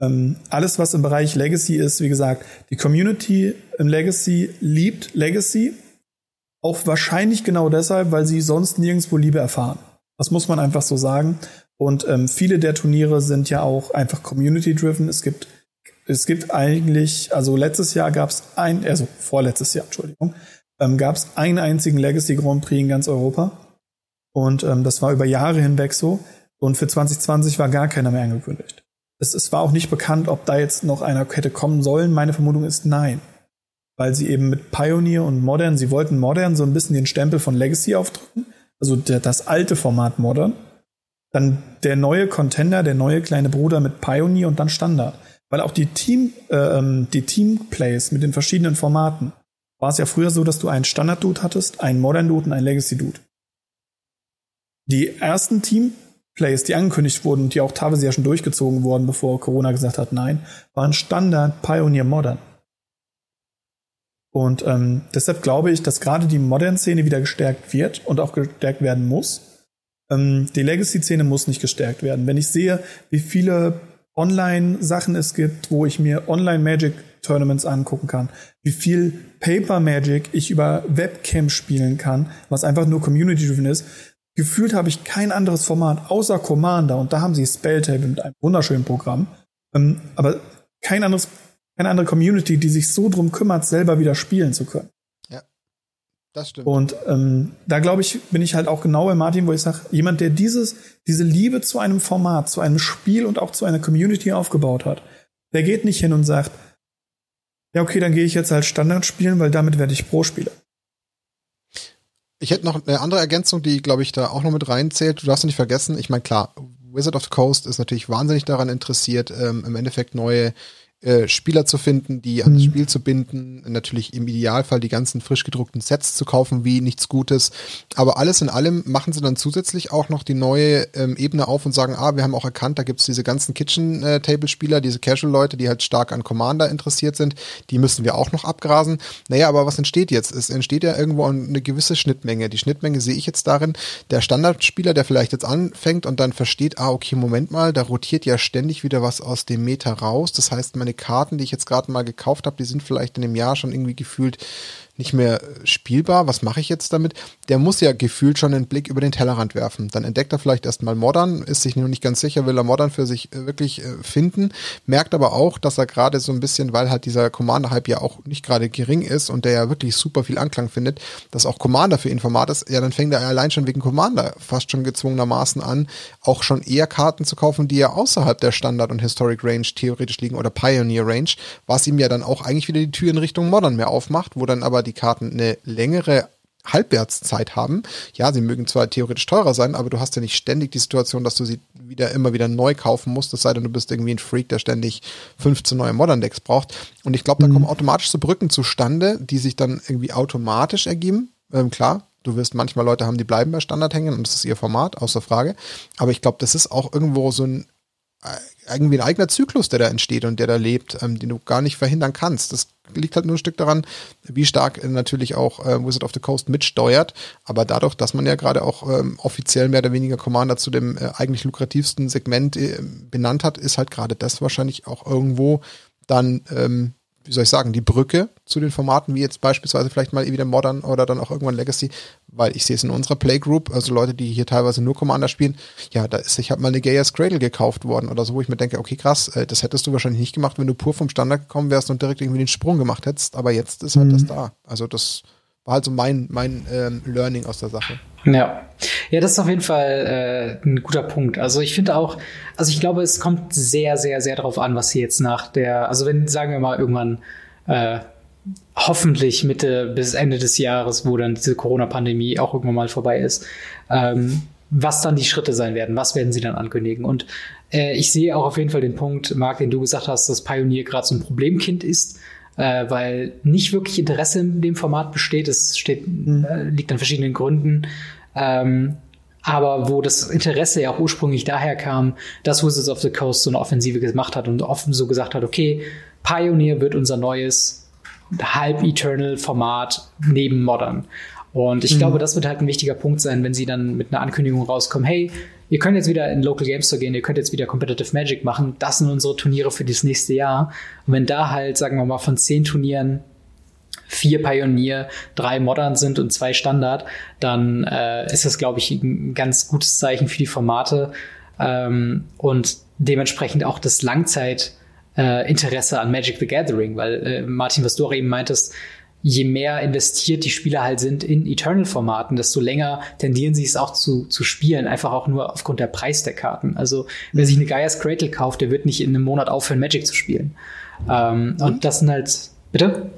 Ähm, alles, was im Bereich Legacy ist, wie gesagt, die Community im Legacy liebt Legacy. Auch wahrscheinlich genau deshalb, weil sie sonst nirgendwo Liebe erfahren. Das muss man einfach so sagen. Und ähm, viele der Turniere sind ja auch einfach community-driven. Es gibt, es gibt eigentlich, also letztes Jahr gab es ein, also vorletztes Jahr, Entschuldigung, ähm, gab es einen einzigen Legacy Grand Prix in ganz Europa. Und ähm, das war über Jahre hinweg so. Und für 2020 war gar keiner mehr angekündigt. Es, es war auch nicht bekannt, ob da jetzt noch einer hätte kommen sollen. Meine Vermutung ist nein. Weil sie eben mit Pioneer und Modern, sie wollten Modern so ein bisschen den Stempel von Legacy aufdrücken. Also der, das alte Format Modern. Dann der neue Contender, der neue kleine Bruder mit Pioneer und dann Standard. Weil auch die Team, äh, ähm, die Teamplays mit den verschiedenen Formaten war es ja früher so, dass du einen Standard-Dude hattest, einen Modern-Dude und einen Legacy-Dude. Die ersten Team Plays, die angekündigt wurden und die auch teilweise ja schon durchgezogen wurden, bevor Corona gesagt hat, nein, waren Standard Pioneer Modern. Und ähm, deshalb glaube ich, dass gerade die Modern-Szene wieder gestärkt wird und auch gestärkt werden muss. Ähm, die Legacy-Szene muss nicht gestärkt werden. Wenn ich sehe, wie viele Online-Sachen es gibt, wo ich mir Online-Magic-Tournaments angucken kann, wie viel Paper Magic ich über Webcam spielen kann, was einfach nur Community-driven ist, gefühlt habe ich kein anderes Format außer Commander und da haben sie Spelltable mit einem wunderschönen Programm. Ähm, aber kein anderes, keine andere Community, die sich so drum kümmert, selber wieder spielen zu können. Ja, das stimmt. Und ähm, da glaube ich, bin ich halt auch genau bei Martin, wo ich sage, jemand, der dieses, diese Liebe zu einem Format, zu einem Spiel und auch zu einer Community aufgebaut hat, der geht nicht hin und sagt, ja, okay, dann gehe ich jetzt halt Standard spielen, weil damit werde ich Pro-Spieler. Ich hätte noch eine andere Ergänzung, die, glaube ich, da auch noch mit reinzählt. Du darfst nicht vergessen, ich meine, klar, Wizard of the Coast ist natürlich wahnsinnig daran interessiert, ähm, im Endeffekt neue äh, Spieler zu finden, die an das mhm. Spiel zu binden, natürlich im Idealfall die ganzen frisch gedruckten Sets zu kaufen, wie nichts Gutes. Aber alles in allem machen sie dann zusätzlich auch noch die neue ähm, Ebene auf und sagen, ah, wir haben auch erkannt, da gibt's diese ganzen Kitchen-Table-Spieler, diese Casual-Leute, die halt stark an Commander interessiert sind, die müssen wir auch noch abgrasen. Naja, aber was entsteht jetzt? Es entsteht ja irgendwo eine gewisse Schnittmenge. Die Schnittmenge sehe ich jetzt darin, der Standardspieler, der vielleicht jetzt anfängt und dann versteht, ah, okay, Moment mal, da rotiert ja ständig wieder was aus dem Meta raus. Das heißt, meine meine Karten, die ich jetzt gerade mal gekauft habe, die sind vielleicht in dem Jahr schon irgendwie gefühlt nicht mehr spielbar. Was mache ich jetzt damit? Der muss ja gefühlt schon einen Blick über den Tellerrand werfen. Dann entdeckt er vielleicht erstmal Modern, ist sich noch nicht ganz sicher, will er Modern für sich äh, wirklich äh, finden, merkt aber auch, dass er gerade so ein bisschen, weil halt dieser Commander-Hype ja auch nicht gerade gering ist und der ja wirklich super viel Anklang findet, dass auch Commander für ihn Format ist, ja, dann fängt er allein schon wegen Commander fast schon gezwungenermaßen an, auch schon eher Karten zu kaufen, die ja außerhalb der Standard- und Historic Range theoretisch liegen oder Pioneer Range, was ihm ja dann auch eigentlich wieder die Tür in Richtung Modern mehr aufmacht, wo dann aber die die Karten eine längere Halbwertszeit haben. Ja, sie mögen zwar theoretisch teurer sein, aber du hast ja nicht ständig die Situation, dass du sie wieder immer wieder neu kaufen musst, es sei denn, du bist irgendwie ein Freak, der ständig 15 neue Modern Decks braucht. Und ich glaube, da mhm. kommen automatisch so Brücken zustande, die sich dann irgendwie automatisch ergeben. Ähm, klar, du wirst manchmal Leute haben, die bleiben bei Standard hängen und das ist ihr Format, außer Frage. Aber ich glaube, das ist auch irgendwo so ein irgendwie ein eigener Zyklus, der da entsteht und der da lebt, ähm, den du gar nicht verhindern kannst. Das liegt halt nur ein Stück daran, wie stark natürlich auch äh, Wizard of the Coast mitsteuert. Aber dadurch, dass man ja gerade auch ähm, offiziell mehr oder weniger Commander zu dem äh, eigentlich lukrativsten Segment äh, benannt hat, ist halt gerade das wahrscheinlich auch irgendwo dann ähm, wie soll ich sagen, die Brücke zu den Formaten, wie jetzt beispielsweise vielleicht mal wieder Modern oder dann auch irgendwann Legacy, weil ich sehe es in unserer Playgroup, also Leute, die hier teilweise nur Commander spielen, ja, da ist sich halt mal eine Gaia's Cradle gekauft worden oder so, wo ich mir denke, okay, krass, äh, das hättest du wahrscheinlich nicht gemacht, wenn du pur vom Standard gekommen wärst und direkt irgendwie den Sprung gemacht hättest, aber jetzt ist halt mhm. das da. Also das war halt so mein, mein ähm, Learning aus der Sache. Ja. Ja, das ist auf jeden Fall äh, ein guter Punkt. Also ich finde auch, also ich glaube, es kommt sehr, sehr, sehr darauf an, was sie jetzt nach der, also wenn, sagen wir mal, irgendwann äh, hoffentlich Mitte bis Ende des Jahres, wo dann diese Corona-Pandemie auch irgendwann mal vorbei ist, ähm, was dann die Schritte sein werden, was werden sie dann ankündigen. Und äh, ich sehe auch auf jeden Fall den Punkt, Marc, den du gesagt hast, dass Pioneer gerade so ein Problemkind ist äh, weil nicht wirklich Interesse in dem Format besteht. Es steht, mhm. äh, liegt an verschiedenen Gründen. Ähm, aber wo das Interesse ja auch ursprünglich daher kam, dass Wizards of the Coast so eine Offensive gemacht hat und offen so gesagt hat, okay, Pioneer wird unser neues Halb-Eternal-Format neben Modern. Und ich mhm. glaube, das wird halt ein wichtiger Punkt sein, wenn sie dann mit einer Ankündigung rauskommen, hey, ihr könnt jetzt wieder in Local Game Store gehen, ihr könnt jetzt wieder Competitive Magic machen, das sind unsere Turniere für das nächste Jahr. Und wenn da halt, sagen wir mal, von zehn Turnieren vier Pioneer, drei Modern sind und zwei Standard, dann äh, ist das, glaube ich, ein ganz gutes Zeichen für die Formate ähm, und dementsprechend auch das Langzeitinteresse äh, an Magic the Gathering, weil äh, Martin, was du auch eben meintest, je mehr investiert die Spieler halt sind in Eternal-Formaten, desto länger tendieren sie es auch zu, zu spielen, einfach auch nur aufgrund der Preis der Karten. Also wer sich eine Gaia's Cradle kauft, der wird nicht in einem Monat aufhören, Magic zu spielen. Ähm, mhm. Und das sind halt, bitte?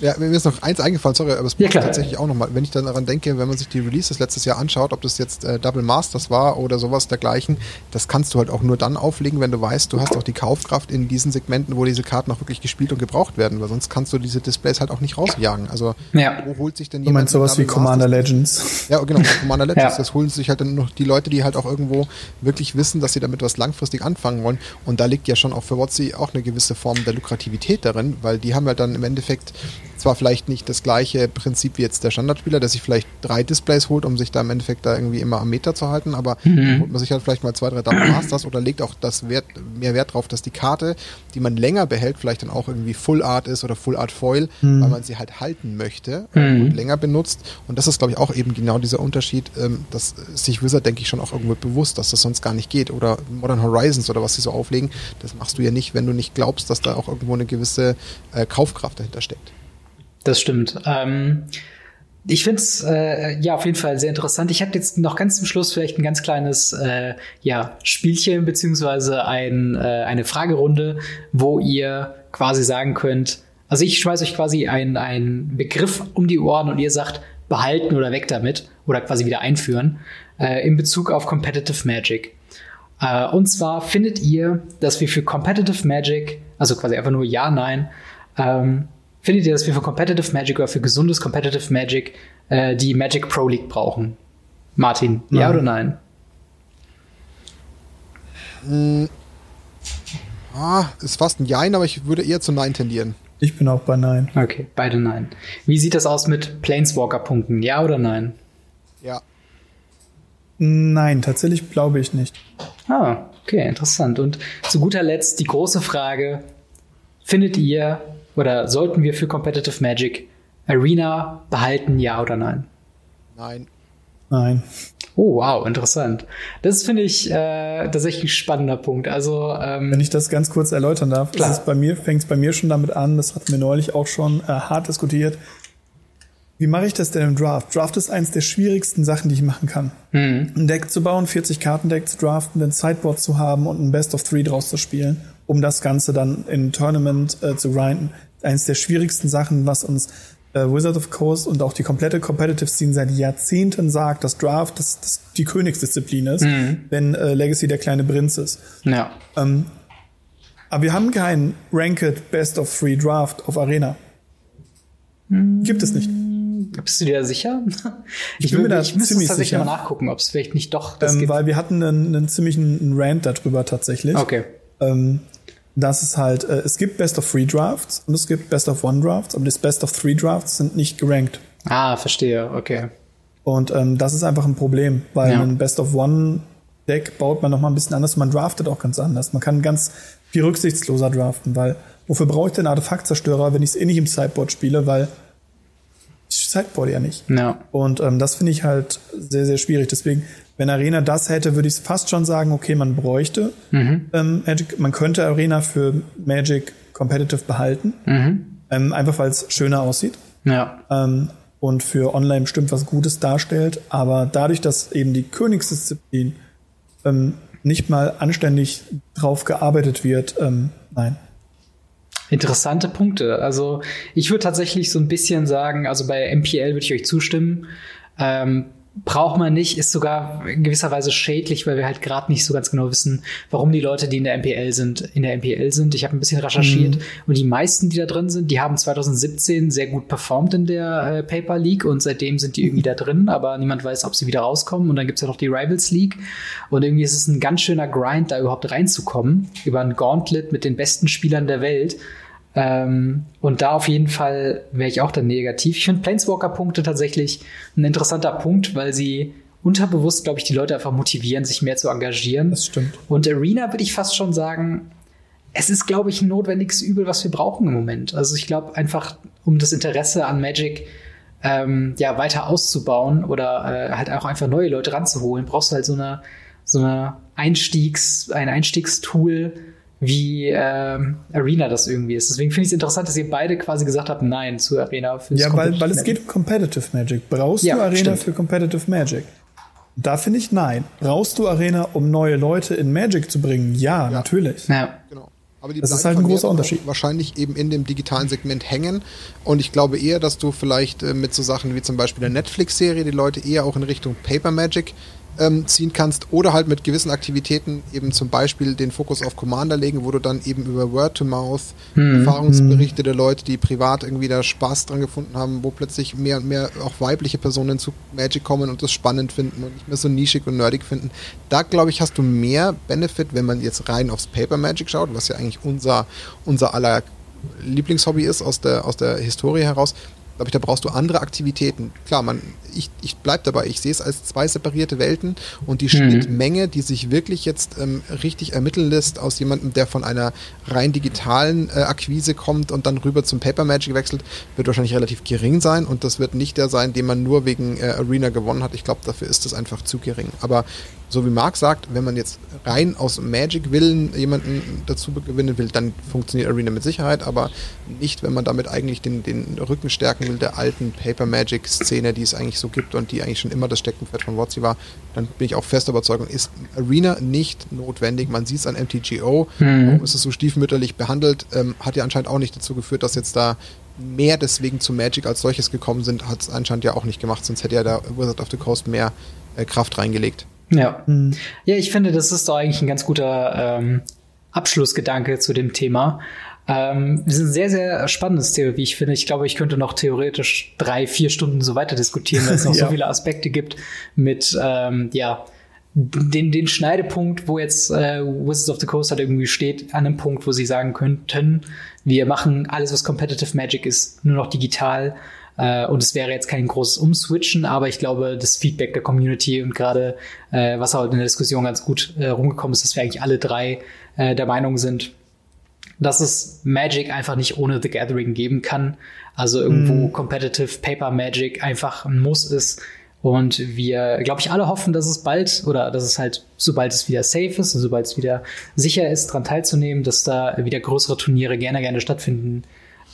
Ja, mir ist noch eins eingefallen, sorry, aber es ja, klar. tatsächlich auch nochmal, wenn ich dann daran denke, wenn man sich die Releases letztes Jahr anschaut, ob das jetzt äh, Double Masters war oder sowas dergleichen, das kannst du halt auch nur dann auflegen, wenn du weißt, du hast auch die Kaufkraft in diesen Segmenten, wo diese Karten auch wirklich gespielt und gebraucht werden, weil sonst kannst du diese Displays halt auch nicht rausjagen. Also ja. wo holt sich denn jemand... Du meinst sowas wie Commander Masters? Legends? Ja, genau, Commander Legends. ja. Das holen sich halt dann noch die Leute, die halt auch irgendwo wirklich wissen, dass sie damit was langfristig anfangen wollen. Und da liegt ja schon auch für WotC auch eine gewisse Form der Lukrativität darin, weil die haben ja dann im Endeffekt zwar vielleicht nicht das gleiche Prinzip wie jetzt der Standardspieler, der sich vielleicht drei Displays holt, um sich da im Endeffekt da irgendwie immer am Meter zu halten, aber mhm. holt man sich halt vielleicht mal zwei, drei Double Masters oder legt auch das Wert, mehr Wert drauf, dass die Karte, die man länger behält, vielleicht dann auch irgendwie Full Art ist oder Full Art Foil, mhm. weil man sie halt halten möchte mhm. und länger benutzt. Und das ist, glaube ich, auch eben genau dieser Unterschied, ähm, dass sich Wizard, denke ich, schon auch irgendwo bewusst, dass das sonst gar nicht geht. Oder Modern Horizons oder was sie so auflegen, das machst du ja nicht, wenn du nicht glaubst, dass da auch irgendwo eine gewisse äh, Kaufkraft dahinter steckt. Das stimmt. Ähm, ich finde es äh, ja auf jeden Fall sehr interessant. Ich habe jetzt noch ganz zum Schluss vielleicht ein ganz kleines äh, ja, Spielchen beziehungsweise ein, äh, eine Fragerunde, wo ihr quasi sagen könnt, also ich schmeiße euch quasi einen Begriff um die Ohren und ihr sagt, behalten oder weg damit oder quasi wieder einführen äh, in Bezug auf Competitive Magic. Äh, und zwar findet ihr, dass wir für Competitive Magic, also quasi einfach nur Ja, Nein, ähm, findet ihr, dass wir für Competitive Magic oder für gesundes Competitive Magic äh, die Magic Pro League brauchen? Martin, ja Mhm. oder nein? Ah, ist fast ein Jein, aber ich würde eher zu Nein tendieren. Ich bin auch bei Nein. Okay, beide nein. Wie sieht das aus mit Planeswalker-Punkten? Ja oder nein? Ja. Nein, tatsächlich glaube ich nicht. Ah, okay, interessant. Und zu guter Letzt die große Frage: Findet ihr oder sollten wir für Competitive Magic Arena behalten, ja oder nein? Nein. Nein. Oh, wow, interessant. Das finde ich äh, tatsächlich ein spannender Punkt. Also, ähm, Wenn ich das ganz kurz erläutern darf, bei mir, fängt es bei mir schon damit an, das hatten wir neulich auch schon äh, hart diskutiert. Wie mache ich das denn im Draft? Draft ist eins der schwierigsten Sachen, die ich machen kann. Ein Deck zu bauen, 40 Karten Deck zu draften, ein Sideboard zu haben und ein Best of Three draus zu spielen, um das Ganze dann in Tournament äh, zu grinden. Eins der schwierigsten Sachen, was uns äh, Wizard of Coast und auch die komplette Competitive Scene seit Jahrzehnten sagt, dass Draft das, das die Königsdisziplin ist, wenn äh, Legacy der kleine Prinz ist. ja. Aber wir haben keinen Ranked Best of Three Draft auf Arena. Gibt es nicht. Bist du dir da sicher? Ich, bin mir da ich müsste tatsächlich sicher. mal nachgucken, ob es vielleicht nicht doch das Ähm, gibt. weil wir hatten einen, einen ziemlichen Rant darüber tatsächlich. Okay. Ähm, dass es halt, äh, es gibt Best of Three Drafts und es gibt Best of One Drafts, aber das Best of Three Drafts sind nicht gerankt. Ah, verstehe. Okay. Und ähm, das ist einfach ein Problem, weil Ja. ein Best of One Deck baut man noch mal ein bisschen anders, man draftet auch ganz anders. Man kann ganz viel rücksichtsloser draften, weil wofür brauche ich denn Artefaktzerstörer, wenn ich es eh nicht im Sideboard spiele, weil Sideboard ja nicht. Ja. Und ähm, das finde ich halt sehr, sehr schwierig. Deswegen, wenn Arena das hätte, würde ich fast schon sagen, okay, man bräuchte ähm, Magic, man könnte Arena für Magic Competitive behalten. Ähm, einfach weil es schöner aussieht Ja. ähm, und für Online bestimmt was Gutes darstellt. Aber dadurch, dass eben die Königsdisziplin ähm, nicht mal anständig drauf gearbeitet wird, ähm, nein. Interessante Punkte. Also ich würde tatsächlich so ein bisschen sagen, also bei MPL würde ich euch zustimmen. Ähm, braucht man nicht, ist sogar in gewisser Weise schädlich, weil wir halt gerade nicht so ganz genau wissen, warum die Leute, die in der MPL sind, in der MPL sind. Ich habe ein bisschen recherchiert und die meisten, die da drin sind, die haben 2017 sehr gut performt in der äh, Paper League und seitdem sind die irgendwie da drin, aber niemand weiß, ob sie wieder rauskommen. Und dann gibt's ja noch die Rivals League und irgendwie ist es ein ganz schöner Grind, da überhaupt reinzukommen über ein Gauntlet mit den besten Spielern der Welt. Ähm, und da auf jeden Fall wäre ich auch dann negativ. Ich finde Planeswalker-Punkte tatsächlich ein interessanter Punkt, weil sie unterbewusst, glaube ich, die Leute einfach motivieren, sich mehr zu engagieren. Das stimmt. Und Arena würde ich fast schon sagen, es ist, glaube ich, ein notwendiges Übel, was wir brauchen im Moment. Also ich glaube einfach, um das Interesse an Magic ähm, ja weiter auszubauen oder äh, halt auch einfach neue Leute ranzuholen, brauchst du halt so eine so eine Einstiegs ein Einstiegstool wie ähm, Arena das irgendwie ist. Deswegen finde ich es interessant, dass ihr beide quasi gesagt habt, nein zu Arena. fürs Ja, weil, weil es geht um Competitive Magic. Brauchst Ja, du Arena stimmt. für Competitive Magic? Da finde ich nein. Brauchst du Arena, um neue Leute in Magic zu bringen? Ja, natürlich. Ja. Genau. Aber die Das ist halt ein großer Unterschied. Wahrscheinlich eben in dem digitalen Segment hängen. Und ich glaube eher, dass du vielleicht äh, mit so Sachen wie zum Beispiel der Netflix-Serie die Leute eher auch in Richtung Paper Magic ähm, ziehen kannst oder halt mit gewissen Aktivitäten eben zum Beispiel den Fokus auf Commander legen, wo du dann eben über Word-to-Mouth Erfahrungsberichte der Leute, die privat irgendwie da Spaß dran gefunden haben, wo plötzlich mehr und mehr auch weibliche Personen zu Magic kommen und das spannend finden und nicht mehr so nischig und nerdig finden. Da glaube ich, hast du mehr Benefit, wenn man jetzt rein aufs Paper Magic schaut, was ja eigentlich unser, unser aller Lieblingshobby ist aus der, aus der Historie heraus. Glaube ich, da brauchst du andere Aktivitäten. Klar, man, ich, ich bleib dabei, ich sehe es als zwei separierte Welten und die Schnittmenge, die sich wirklich jetzt ähm, richtig ermitteln lässt aus jemandem, der von einer rein digitalen äh, Akquise kommt und dann rüber zum Paper Magic wechselt, wird wahrscheinlich relativ gering sein und das wird nicht der sein, den man nur wegen äh, Arena gewonnen hat. Ich glaube, dafür ist es einfach zu gering. Aber so wie Marc sagt, wenn man jetzt rein aus Magic-Willen jemanden dazu gewinnen will, dann funktioniert Arena mit Sicherheit, aber nicht, wenn man damit eigentlich den, den Rücken stärken will der alten Paper-Magic-Szene, die es eigentlich so gibt und die eigentlich schon immer das Steckenpferd von WotC war, dann bin ich auch fester Überzeugung, ist Arena nicht notwendig. Man sieht es an MTGO, warum ist es so stiefmütterlich behandelt, ähm, hat ja anscheinend auch nicht dazu geführt, dass jetzt da mehr deswegen zu Magic als solches gekommen sind, hat es anscheinend ja auch nicht gemacht, sonst hätte ja der Wizard of the Coast mehr äh, Kraft reingelegt. Ja. Mhm. Ja, ich finde, das ist doch eigentlich ein ganz guter ähm, Abschlussgedanke zu dem Thema. Ähm, das ist ein sehr, sehr spannendes Thema, wie ich finde. Ich glaube, ich könnte noch theoretisch drei, vier Stunden so weiter diskutieren, weil es noch ja. so viele Aspekte gibt mit, ähm, ja, den, den Schneidepunkt, wo jetzt äh, Wizards of the Coast halt irgendwie steht, an einem Punkt, wo sie sagen könnten, wir machen alles, was Competitive Magic ist, nur noch digital. Äh, und es wäre jetzt kein großes Umswitchen, aber ich glaube, das Feedback der Community und gerade, äh, was halt in der Diskussion ganz gut äh, rumgekommen ist, dass wir eigentlich alle drei äh, der Meinung sind, dass es Magic einfach nicht ohne The Gathering geben kann. Also irgendwo mm. Competitive Paper Magic einfach ein Muss ist. Und wir, glaube ich, alle hoffen, dass es bald oder dass es halt, sobald es wieder safe ist und sobald es wieder sicher ist, daran teilzunehmen, dass da wieder größere Turniere gerne, gerne stattfinden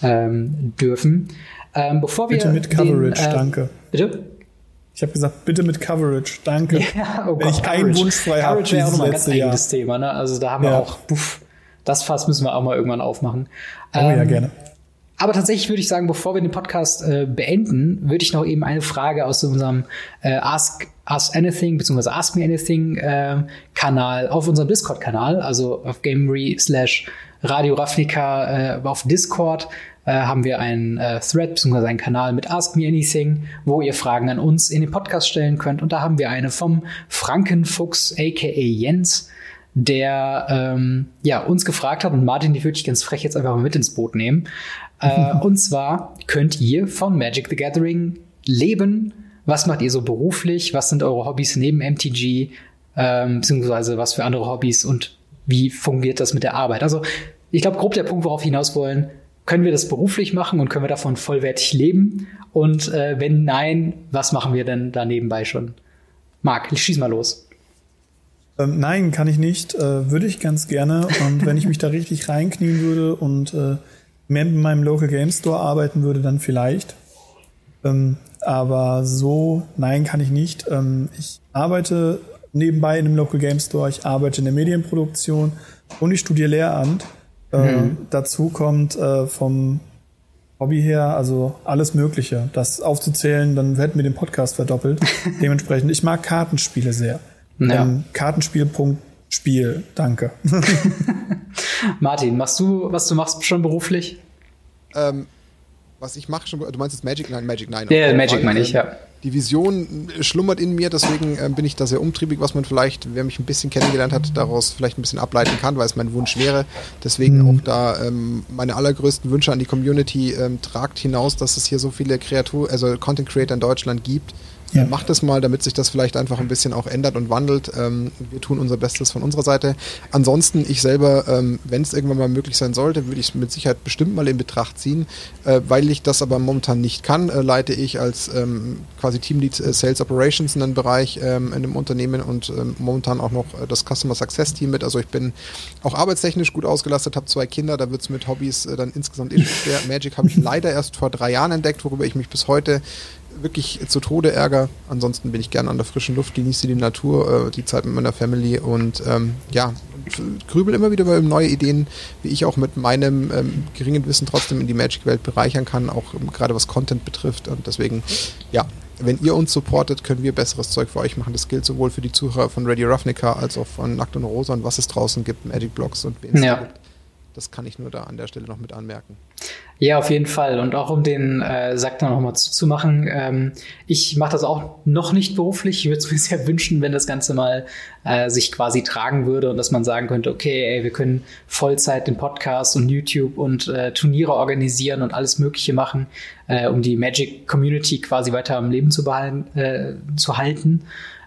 ähm, dürfen. Ähm, bevor wir bitte mit Coverage, den, äh, danke. Bitte? Ich habe gesagt, bitte mit Coverage, danke. Ja, oh Wenn Gott, ich Coverage. einen Wunsch frei habe, Coverage wäre auch nochmal ein ganz eigenes Thema. Ne? Also da haben ja. wir auch, puff, das Fass müssen wir auch mal irgendwann aufmachen. Oh ähm, ja, gerne. Aber tatsächlich würde ich sagen, bevor wir den Podcast äh, beenden, würde ich noch eben eine Frage aus unserem äh, Ask Us Anything bzw. Ask Me Anything äh, Kanal auf unserem Discord-Kanal, also auf Gamery slash Radio Ravnica äh, auf Discord äh, haben wir einen äh, Thread bzw. einen Kanal mit Ask Me Anything, wo ihr Fragen an uns in den Podcast stellen könnt. Und da haben wir eine vom Frankenfuchs aka Jens der ähm, ja, uns gefragt hat, und Martin, die würde ich ganz frech jetzt einfach mal mit ins Boot nehmen. Äh, und zwar könnt ihr von Magic the Gathering leben. Was macht ihr so beruflich? Was sind eure Hobbys neben MTG? Ähm, beziehungsweise was für andere Hobbys und wie fungiert das mit der Arbeit? Also, ich glaube, grob der Punkt, worauf wir hinaus wollen, können wir das beruflich machen und können wir davon vollwertig leben? Und äh, wenn nein, was machen wir denn da nebenbei schon? Marc, schieß mal los. Ähm, nein, kann ich nicht. Äh, würde ich ganz gerne. Und wenn ich mich da richtig reinknien würde und äh, mehr mit meinem Local Game Store arbeiten würde, dann vielleicht. Ähm, aber so, nein, kann ich nicht. Ähm, ich arbeite nebenbei in einem Local Game Store, ich arbeite in der Medienproduktion und ich studiere Lehramt. Äh, mhm. Dazu kommt äh, vom Hobby her, also alles Mögliche. Das aufzuzählen, dann hätten wir den Podcast verdoppelt. Dementsprechend, ich mag Kartenspiele sehr. Ja. Ähm, Kartenspiel.spiel, danke. Martin, machst du, was du machst schon beruflich? Ähm, was ich mache schon, du meinst jetzt Magic Nine, Magic Nine. Ja, yeah, Magic meine ich, ja. Die Vision schlummert in mir, deswegen äh, bin ich da sehr umtriebig, was man vielleicht, wer mich ein bisschen kennengelernt hat, daraus vielleicht ein bisschen ableiten kann, weil es mein Wunsch wäre. Deswegen mhm. auch da ähm, meine allergrößten Wünsche an die Community ähm, tragt hinaus, dass es hier so viele Kreatur, also Content Creator in Deutschland gibt, ja. Macht es mal, damit sich das vielleicht einfach ein bisschen auch ändert und wandelt. Ähm, wir tun unser Bestes von unserer Seite. Ansonsten, ich selber, ähm, wenn es irgendwann mal möglich sein sollte, würde ich es mit Sicherheit bestimmt mal in Betracht ziehen. Äh, weil ich das aber momentan nicht kann, äh, leite ich als ähm, quasi Teamlead äh, Sales Operations in einem Bereich ähm, in einem Unternehmen und ähm, momentan auch noch äh, das Customer Success Team mit. Also ich bin auch arbeitstechnisch gut ausgelastet, habe zwei Kinder, da wird es mit Hobbys äh, dann insgesamt eh schwer. Magic habe ich leider erst vor drei Jahren entdeckt, worüber ich mich bis heute wirklich zu Tode ärger. Ansonsten bin ich gerne an der frischen Luft, genieße die Natur, äh, die Zeit mit meiner Family und ähm, ja, grübel immer wieder über neue Ideen, wie ich auch mit meinem ähm, geringen Wissen trotzdem in die Magic-Welt bereichern kann, auch ähm, gerade was Content betrifft. Und deswegen, ja, wenn ihr uns supportet, können wir besseres Zeug für euch machen. Das gilt sowohl für die Zuhörer von Radio Ravnica als auch von Nackt und Rosa und was es draußen gibt, Magic Blogs und es ja. gibt. Das kann ich nur da an der Stelle noch mit anmerken. Ja, auf jeden Fall. Und auch um den äh, Sack dann nochmal zuzumachen, ähm, ich mache das auch noch nicht beruflich. Ich würde es mir sehr wünschen, wenn das Ganze mal äh, sich quasi tragen würde und dass man sagen könnte, okay, ey, wir können Vollzeit den Podcast und YouTube und äh, Turniere organisieren und alles Mögliche machen, äh, um die Magic Community quasi weiter am Leben zu behalten, äh, zu halten.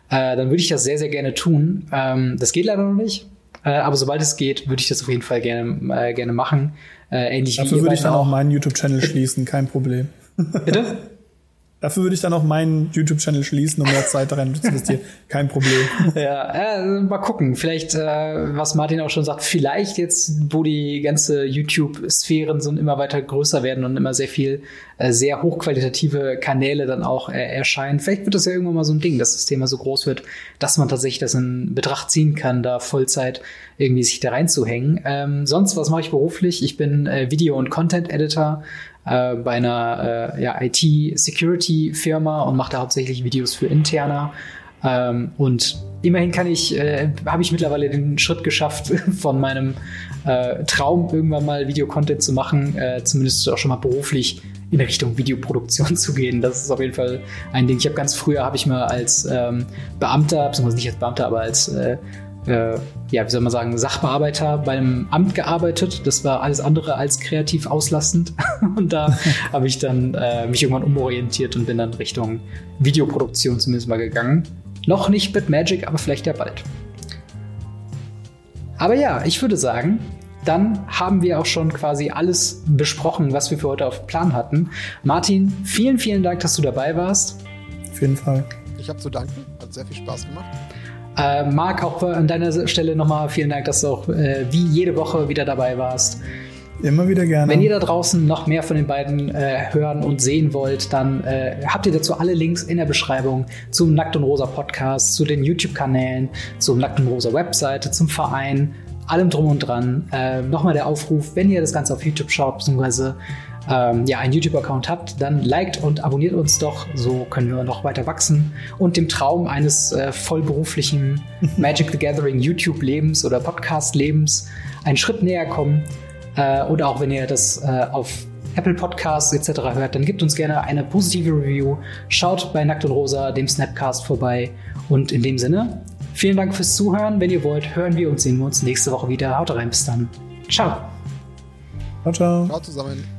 Äh, dann würde ich das sehr, sehr gerne tun. Ähm, das geht leider noch nicht. Äh, aber sobald es geht, würde ich das auf jeden Fall gerne, äh, gerne machen. Äh, ähnlich Dafür würde ich dann auch meinen YouTube-Channel schließen, kein Problem. Bitte? Dafür würde ich dann auch meinen YouTube-Channel schließen, um mehr Zeit darin zu investieren. Kein Problem. Ja, äh, mal gucken. Vielleicht, äh, was Martin auch schon sagt, vielleicht jetzt, wo die ganze YouTube-Sphären so immer weiter größer werden und immer sehr viel, äh, sehr hochqualitative Kanäle dann auch äh, erscheinen. Vielleicht wird das ja irgendwann mal so ein Ding, dass das Thema so groß wird, dass man tatsächlich das in Betracht ziehen kann, da Vollzeit irgendwie sich da reinzuhängen. Ähm, sonst, was mache ich beruflich? Ich bin äh, Video- und Content-Editor äh, bei einer äh, ja, IT-Security-Firma und macht da hauptsächlich Videos für Interna. Ähm, und immerhin kann ich, äh, habe ich mittlerweile den Schritt geschafft, von meinem äh, Traum irgendwann mal Videocontent zu machen, äh, zumindest auch schon mal beruflich in Richtung Videoproduktion zu gehen. Das ist auf jeden Fall ein Ding. Ich habe ganz früher habe ich mal als ähm, Beamter, beziehungsweise nicht als Beamter, aber als äh, äh, ja, wie soll man sagen, Sachbearbeiter beim Amt gearbeitet. Das war alles andere als kreativ auslastend. und da habe ich dann äh, mich irgendwann umorientiert und bin dann Richtung Videoproduktion zumindest mal gegangen. Noch nicht mit Magic, aber vielleicht ja bald. Aber ja, ich würde sagen, dann haben wir auch schon quasi alles besprochen, was wir für heute auf Plan hatten. Martin, vielen, vielen Dank, dass du dabei warst. Auf jeden Fall. Ich habe zu danken, hat sehr viel Spaß gemacht. Äh, Marc, auch an deiner Stelle nochmal vielen Dank, dass du auch äh, wie jede Woche wieder dabei warst. Immer wieder gerne. Wenn ihr da draußen noch mehr von den beiden äh, hören und sehen wollt, dann äh, habt ihr dazu alle Links in der Beschreibung zum Nackt und Rosa Podcast, zu den YouTube-Kanälen, zum Nackt und Rosa Webseite, zum Verein, allem drum und dran. Äh, Nochmal der Aufruf, wenn ihr das Ganze auf YouTube schaut, beziehungsweise ähm, ja, einen YouTube-Account habt, dann liked und abonniert uns doch. So können wir noch weiter wachsen und dem Traum eines äh, vollberuflichen Magic the Gathering YouTube-Lebens oder Podcast-Lebens einen Schritt näher kommen. Äh, oder auch wenn ihr das äh, auf Apple Podcasts etc. hört, dann gebt uns gerne eine positive Review. Schaut bei Nackt und Rosa, dem Snapcast, vorbei. Und in dem Sinne, vielen Dank fürs Zuhören. Wenn ihr wollt, hören wir und sehen wir uns nächste Woche wieder. Haut rein, bis dann. Ciao. Ciao, ciao. Ciao zusammen.